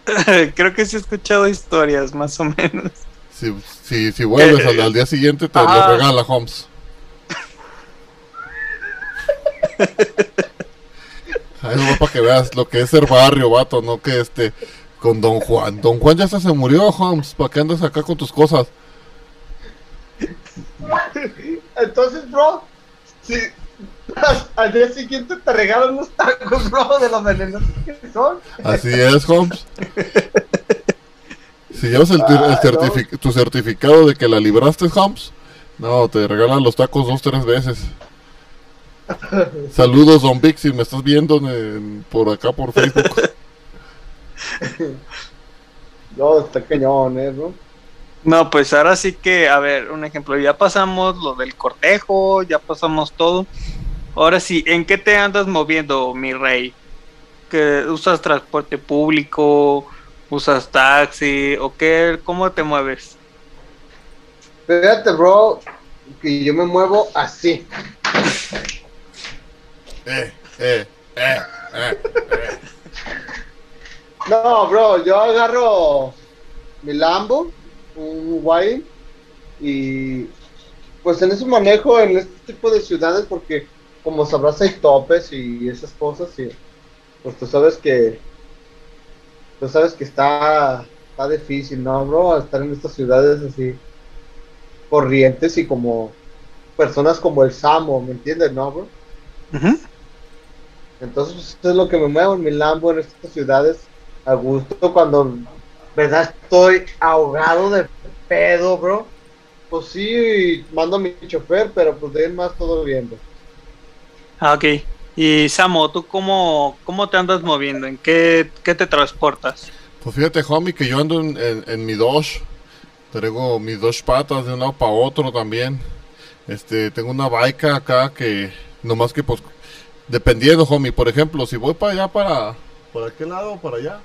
Creo que sí he escuchado historias, más o menos. Si, si, si vuelves al, al día siguiente, te Ajá. lo regala Holmes. Ay, no, para que veas lo que es ser barrio, vato, no que este con Don Juan. Don Juan ya hasta se murió, Holmes. ¿Para qué andas acá con tus cosas? Entonces, bro, si al día siguiente te regalan unos tacos, bro, de los venenosos que son. Así es, Holmes. Si llevas el, Ah, tu certificado de que la libraste, Holmes, no, te regalan los tacos dos, tres veces. Saludos, Don Vic, si me estás viendo en- por acá por Facebook. No, está cañón, eh, bro. No, pues ahora sí que, a ver, un ejemplo, ya pasamos lo del cortejo, ya pasamos todo. Ahora sí, ¿en qué te andas moviendo, mi rey? ¿Que usas transporte público, usas taxi o qué? ¿Cómo te mueves? Fíjate, bro, que yo me muevo así. No, bro, yo agarro mi Lambo, un Wine, y pues en eso manejo en este tipo de ciudades porque como sabrás hay topes y esas cosas y pues tú sabes que tú sabes que está está difícil, ¿no, bro? Estar en estas ciudades así corrientes y como personas como el Samo, ¿me entiendes, no, bro? Entonces, pues, eso es lo que me muevo en mi Lambo en estas ciudades a gusto cuando, ¿verdad? Estoy ahogado de pedo, bro. Pues sí, mando a mi chofer, pero pues de ahí en más todo bien, bro. Ah, ok. Y Samo, ¿tú cómo, cómo te andas moviendo? ¿En qué, qué te transportas? Pues fíjate, homie, que yo ando en, en- en mi Dodge. Traigo mis dos patas de un lado para otro también. Este, tengo una bike acá que, nomás que pues, dependiendo, homie, por ejemplo, si voy para allá, para, por aquel lado, para allá,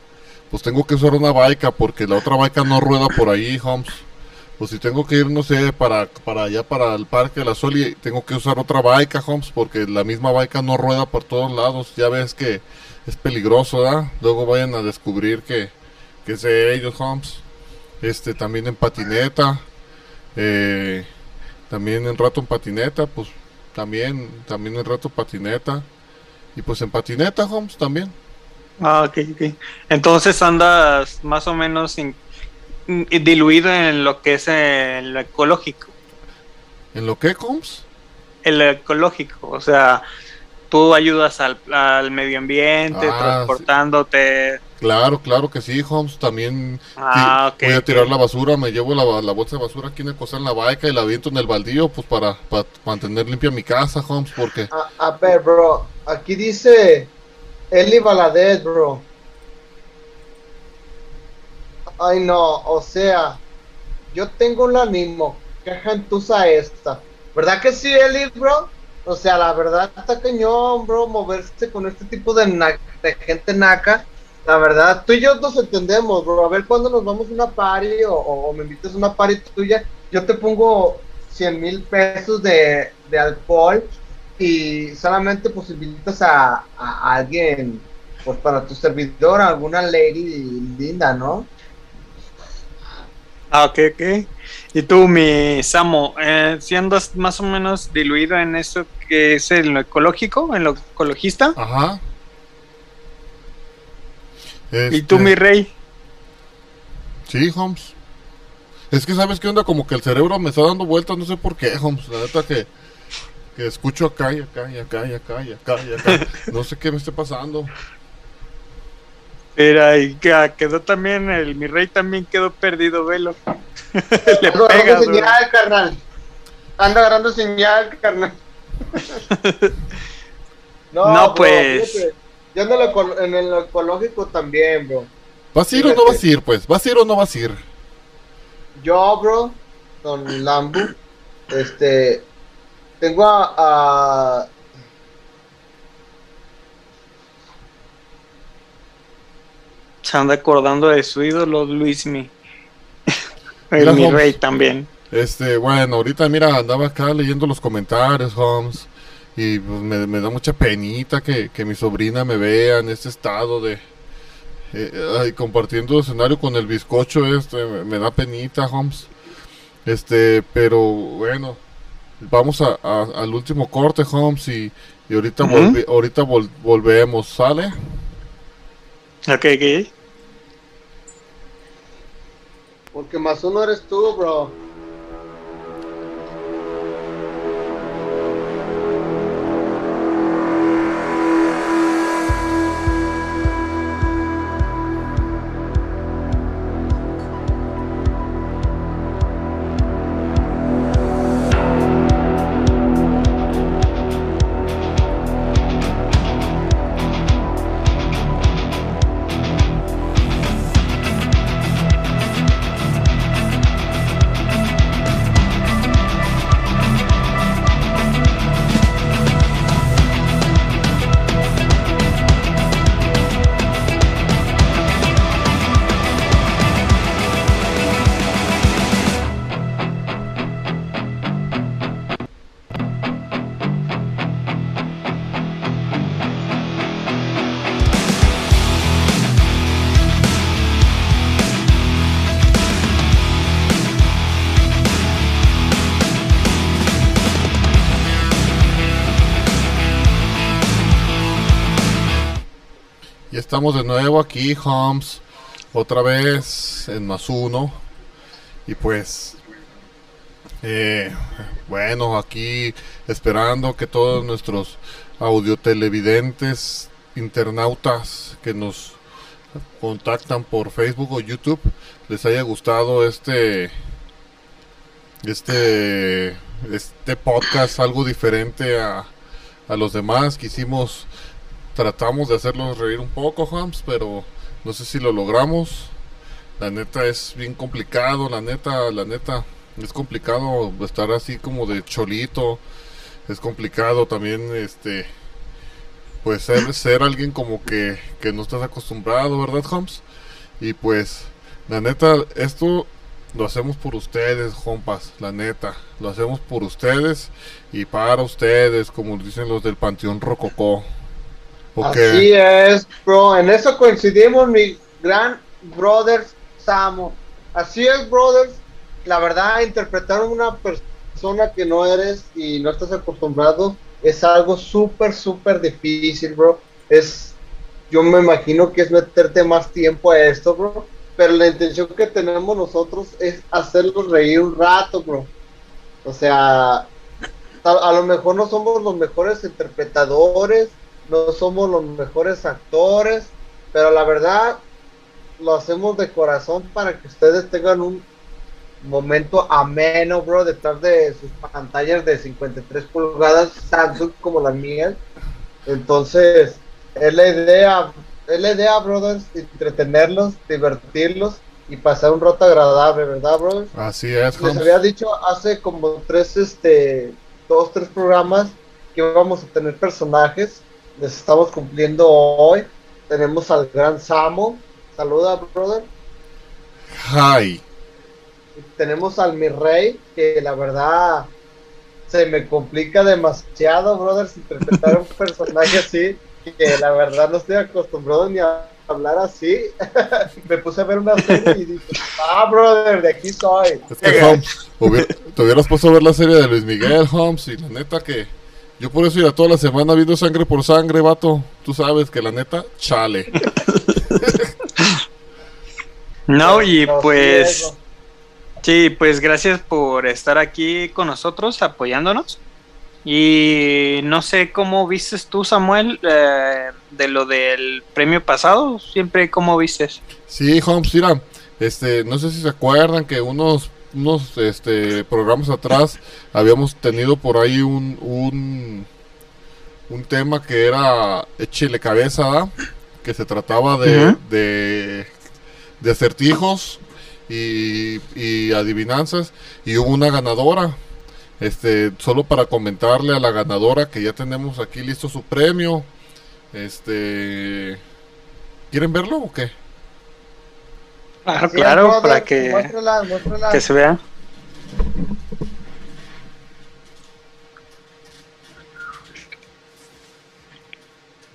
pues tengo que usar una bike porque la otra bike no rueda por ahí, homes. Pues si tengo que ir, no sé, para, para allá, para el Parque de la Soli, tengo que usar otra bike, homes, porque la misma bike no rueda por todos lados. Ya ves que es peligroso, ¿verdad? Luego vayan a descubrir que, que es ellos, homes. Este, también en patineta. eh, también en rato en patineta, pues también, también en rato patineta. Y pues en patineta, homes, también. Ah, ok, ok. Entonces andas más o menos in- in- diluido en lo que es el ecológico. ¿En lo que, homes? El ecológico, o sea, tú ayudas al, al medio ambiente, Ah, transportándote. Claro, claro que sí, Holmes. También Ah, sí, voy a tirar la basura, me llevo la, la bolsa de basura aquí en el costal en la baica y la aviento en el baldío, pues para, para mantener limpia mi casa, Holmes, porque... A, a ver, bro, aquí dice Eli Valadez, bro. Ay, no, o sea, yo tengo un ánimo, qué gentuza esta. ¿Verdad que sí, Eli, bro? O sea, la verdad está cañón, bro, moverse con este tipo de, na- de gente naca. La verdad, tú y yo nos entendemos, bro. A ver cuándo nos vamos a una party o, o me invitas a una party tuya. Yo te pongo 100 mil pesos de, de alcohol y solamente pues invitas a, a alguien, pues para tu servidor, alguna lady linda, ¿no? Ah, ok, ok. Y tú, mi Samo, eh, si andas más o menos diluido en eso que es en lo ecológico, en lo ecologista. Ajá. Y tú, Este, mi rey. Sí, Holmes. Es que sabes qué onda, como que el cerebro me está dando vueltas, no sé por qué, Holmes. La neta que, que escucho acá y acá y acá y acá y acá y acá. No sé qué me esté pasando. Mira, y que- quedó también, el mi rey también quedó perdido, velo. Le Ando pega, agarrando duro. señal, carnal. Anda agarrando señal, carnal. No, pues. fíjate, Yo en el, eco- en el ecológico también, bro. ¿Vas a ir o no vas a ir, pues? ¿Vas a ir o no vas a ir? Yo, bro, con Lambu, este, tengo a, a- Se anda acordando de su ídolo, Luismi. el mi rey también. Este, bueno, ahorita mira, andaba acá leyendo los comentarios, Holmes. Y pues, me, me da mucha penita que, que mi sobrina me vea en este estado de... eh, ay, compartiendo escenario con el bizcocho este, me, me da penita, Holmes. Este, pero bueno, vamos a, a- al último corte, Holmes, y, y ahorita, volve- ahorita vol- volvemos, ¿sale? Ok, ok. porque más uno eres tú, bro. De nuevo aquí, Homs, otra vez en más uno. Y pues, eh, bueno, aquí esperando que todos nuestros audiotelevidentes, internautas que nos contactan por Facebook o YouTube, les haya gustado este este este podcast algo diferente a, a los demás. Quisimos, tratamos de hacerlos reír un poco, Hams, pero no sé si lo logramos. La neta es bien complicado, la neta, la neta, es complicado estar así como de cholito. Es complicado también, este, pues ser, alguien como que, que no estás acostumbrado, ¿verdad, Hams? Y pues, la neta, esto lo hacemos por ustedes, compas, la neta. Lo hacemos por ustedes y para ustedes, como dicen los del Panteón Rococó. Así es, bro. En eso coincidimos, mi gran brother Samo. Así es, brothers. La verdad, interpretar a una persona que no eres y no estás acostumbrado es algo súper, súper difícil, bro. Es, yo me imagino que es meterte más tiempo a esto, bro pero la intención que tenemos nosotros es hacerlos reír un rato, bro. O sea, a, lo mejor no somos los mejores interpretadores, no somos los mejores actores, pero la verdad lo hacemos de corazón para que ustedes tengan un momento ameno, bro, detrás de sus pantallas de 53 pulgadas Samsung como las mías. Entonces, es la idea, es la idea, brothers, entretenerlos, divertirlos y pasar un rato agradable, ¿verdad, brothers? Así es. Les había dicho hace como tres, este, dos, tres programas que vamos a tener personajes. Les estamos cumpliendo hoy. Tenemos al gran Samo. Saluda, brother. Hi. Tenemos al mi rey, que la verdad se me complica demasiado, brothers, interpretar un personaje así que la verdad no estoy acostumbrado ni a hablar así. me puse a ver una serie y dije, ah, brother, de aquí soy. Es que, Holmes, te hubieras puesto a ver la serie de Luis Miguel, Holmes, y la neta que yo por eso iba toda la semana viendo sangre por sangre, vato. Tú sabes que la neta, chale. no, y pues... Sí, pues gracias por estar aquí con nosotros, apoyándonos. Y no sé cómo vistes tú, Samuel, eh, de lo del premio pasado, siempre cómo vistes. Sí, Holmes, mira, este, no sé si se acuerdan que unos, unos este, programas atrás habíamos tenido por ahí un, un, un tema que era Échele cabeza, que se trataba de, de, de, acertijos y, y adivinanzas, y hubo una ganadora este, solo para comentarle a la ganadora que ya tenemos aquí listo su premio. Este, ¿quieren verlo o qué? Claro, claro, para que, que se vea.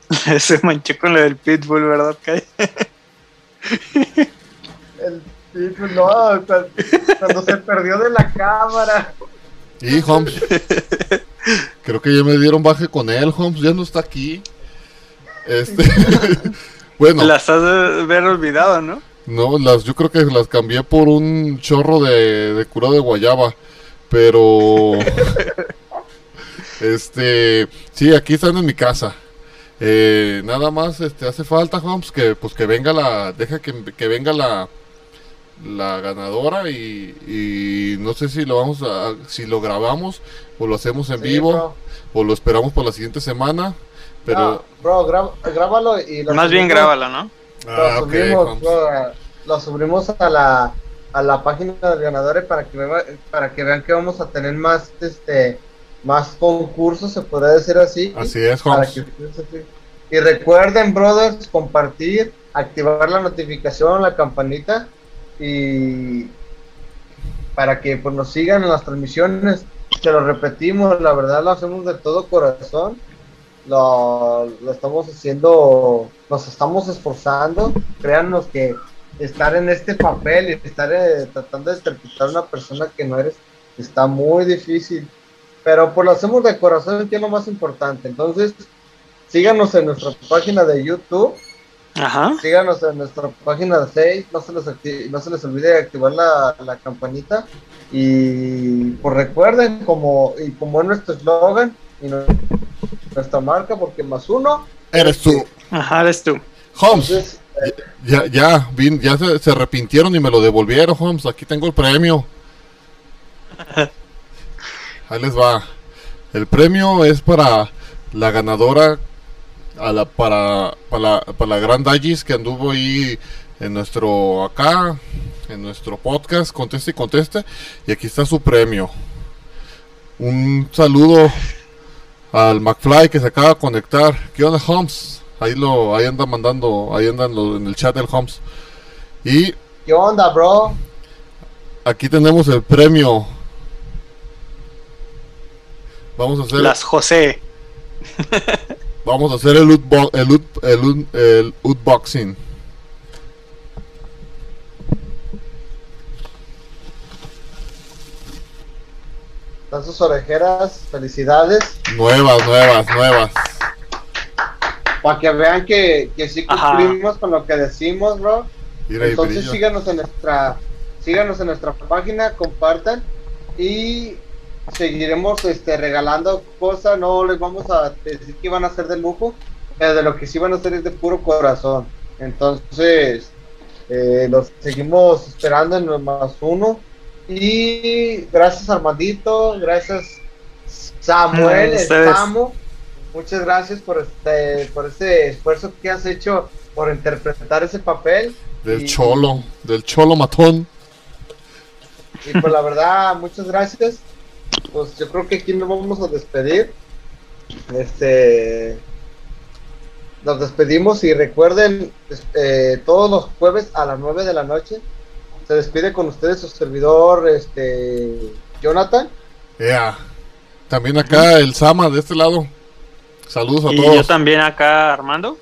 se manchó con lo del pitbull, ¿verdad, Kai? El pitbull, no, cuando se perdió de la cámara. Y Holmes. Creo que ya me dieron baje con él, Holmes. Ya no está aquí. Este. bueno. Las has de haber olvidado, ¿no? No, las, yo creo que las cambié por un chorro de, de cura de guayaba. Pero. este. Sí, aquí están en mi casa. Eh, nada más este, hace falta, Holmes, que pues que venga la. Deja que, que venga la la ganadora y, no sé si lo vamos a si lo grabamos o lo hacemos en vivo o lo esperamos para la siguiente semana pero bro grábalo y más bien grábalo no ah, lo, subimos, lo, subimos a la a la página del ganador para que para que vean que vamos a tener más este más concursos se podría decir así así es y recuerden brothers compartir activar la notificación la campanita y para que pues, nos sigan en las transmisiones. Se lo repetimos, la verdad lo hacemos de todo corazón. Lo, estamos haciendo, nos estamos esforzando. Créanos que estar en este papel y estar eh, tratando de interpretar a una persona que no eres está muy difícil. Pero pues lo hacemos de corazón, que es lo más importante. Entonces, síganos en nuestra página de YouTube Ajá. Síganos en nuestra página de 6. No se les, no se les olvide activar la, la campanita. Y pues recuerden, como, y como es nuestro eslogan y nu- nuestra marca, porque más uno. Eres tú. Ajá, eres tú. Holmes, Entonces, ya, ya, vin- ya se, se arrepintieron y me lo devolvieron, Holmes. Aquí tengo el premio. Ahí les va. El premio es para la ganadora, a la, para, para, la, para la gran Dagis que anduvo ahí en nuestro, acá, en nuestro podcast, conteste y conteste. Y aquí está su premio. Un saludo al McFly que se acaba de conectar. ¿Qué onda, Holmes? Ahí lo, ahí anda mandando, ahí andan lo- en el chat del Holmes. Y ¿qué onda, bro? aquí tenemos el premio. Vamos a hacer, Las José. vamos a hacer el el, ut- el, ut- el unboxing. Están sus orejeras. Felicidades. Nuevas, nuevas, nuevas. Para que vean que, que sí Ajá. cumplimos con lo que decimos, bro. Mira Entonces síganos en nuestra síganos en nuestra página, compartan y seguiremos este regalando cosas, no les vamos a decir que van a ser de lujo, pero de lo que sí van a hacer es de puro corazón. Entonces, eh, los seguimos esperando en el más uno. Y gracias Armandito, gracias Samuel, el ustedes. Samu. Muchas gracias por este, por ese esfuerzo que has hecho por interpretar ese papel. Del Y- cholo, del cholo matón. Y pues la verdad, muchas gracias. Pues yo creo que aquí nos vamos a despedir. Este. Nos despedimos y recuerden, eh, todos los jueves a las 9 de la noche se despide con ustedes su servidor, este. Jonathan. Yeah. También acá el Sama de este lado. Saludos a Y todos. yo también acá, Armando.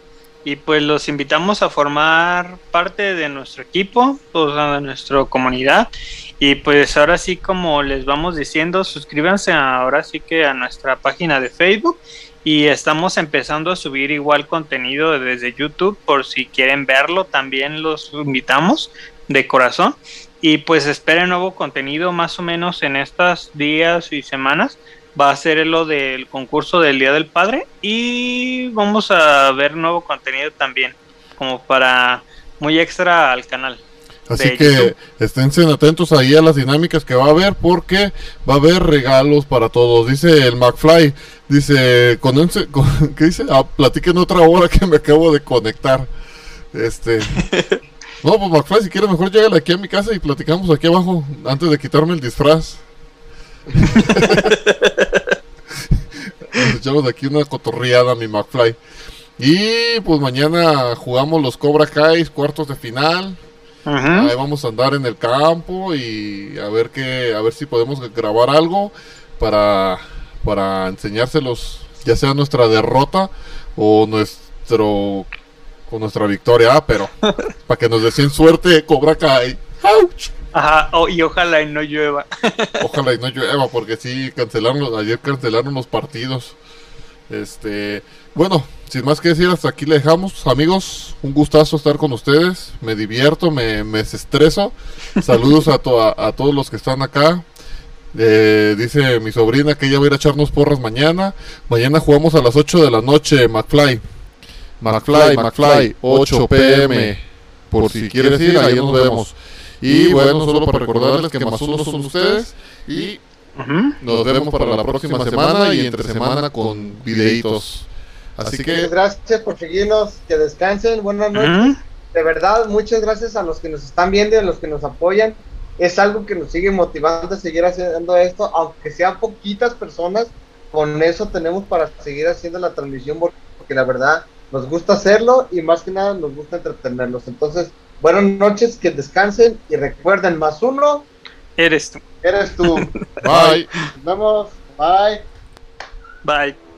Y pues los invitamos a formar parte de nuestro equipo, sea, de nuestra comunidad. Y pues ahora sí, como les vamos diciendo, suscríbanse ahora sí que a nuestra página de Facebook. Y estamos empezando a subir igual contenido desde YouTube, por si quieren verlo, también los invitamos de corazón. Y pues esperen nuevo contenido más o menos en estos días y semanas va a ser lo del concurso del Día del Padre y vamos a ver nuevo contenido también, como para muy extra al canal. Así que YouTube. esténse atentos ahí a las dinámicas que va a haber porque va a haber regalos para todos. Dice el McFly, dice, condense- con- ¿qué dice? Ah, platiquen otra hora que me acabo de conectar. Este... No, pues McFly, si quieres mejor llegale aquí a mi casa y platicamos aquí abajo antes de quitarme el disfraz. Nos echamos aquí una cotorreada, mi McFly. Y pues mañana jugamos los Cobra Kai cuartos de final. Ahí vamos a andar en el campo y a ver qué, a ver si podemos grabar algo para, para enseñárselos, ya sea nuestra derrota o nuestro o nuestra victoria, ah, pero para que nos deseen suerte, Cobra Kai. ¡Auch! Ajá, oh, y ojalá y no llueva. Ojalá y no llueva, porque sí cancelaron los- ayer cancelaron los partidos. Este, bueno, sin más que decir, hasta aquí le dejamos, amigos. Un gustazo estar con ustedes. Me divierto, me, me desestreso. Saludos a, to- a, a todos los que están acá. Eh, dice mi sobrina que ella va a ir a echarnos porras mañana. Mañana jugamos a las 8 de la noche, McFly. McFly, McFly, 8 pm. Por si quieres ir, ahí nos vemos. Y bueno, solo para recordarles que más uno son ustedes. Y nos vemos para la próxima semana y entre semana con videitos. Así Muchas que gracias por seguirnos, que descansen, buenas noches. De verdad, muchas gracias a los que nos están viendo y a los que nos apoyan. Es algo que nos sigue motivando a seguir haciendo esto, aunque sean poquitas personas, con eso tenemos para seguir haciendo la transmisión porque la verdad nos gusta hacerlo y más que nada nos gusta entretenerlos. Entonces, buenas noches, que descansen y recuerden, más uno, Eres tú. eres tú. bye. Nos vemos, bye. Bye.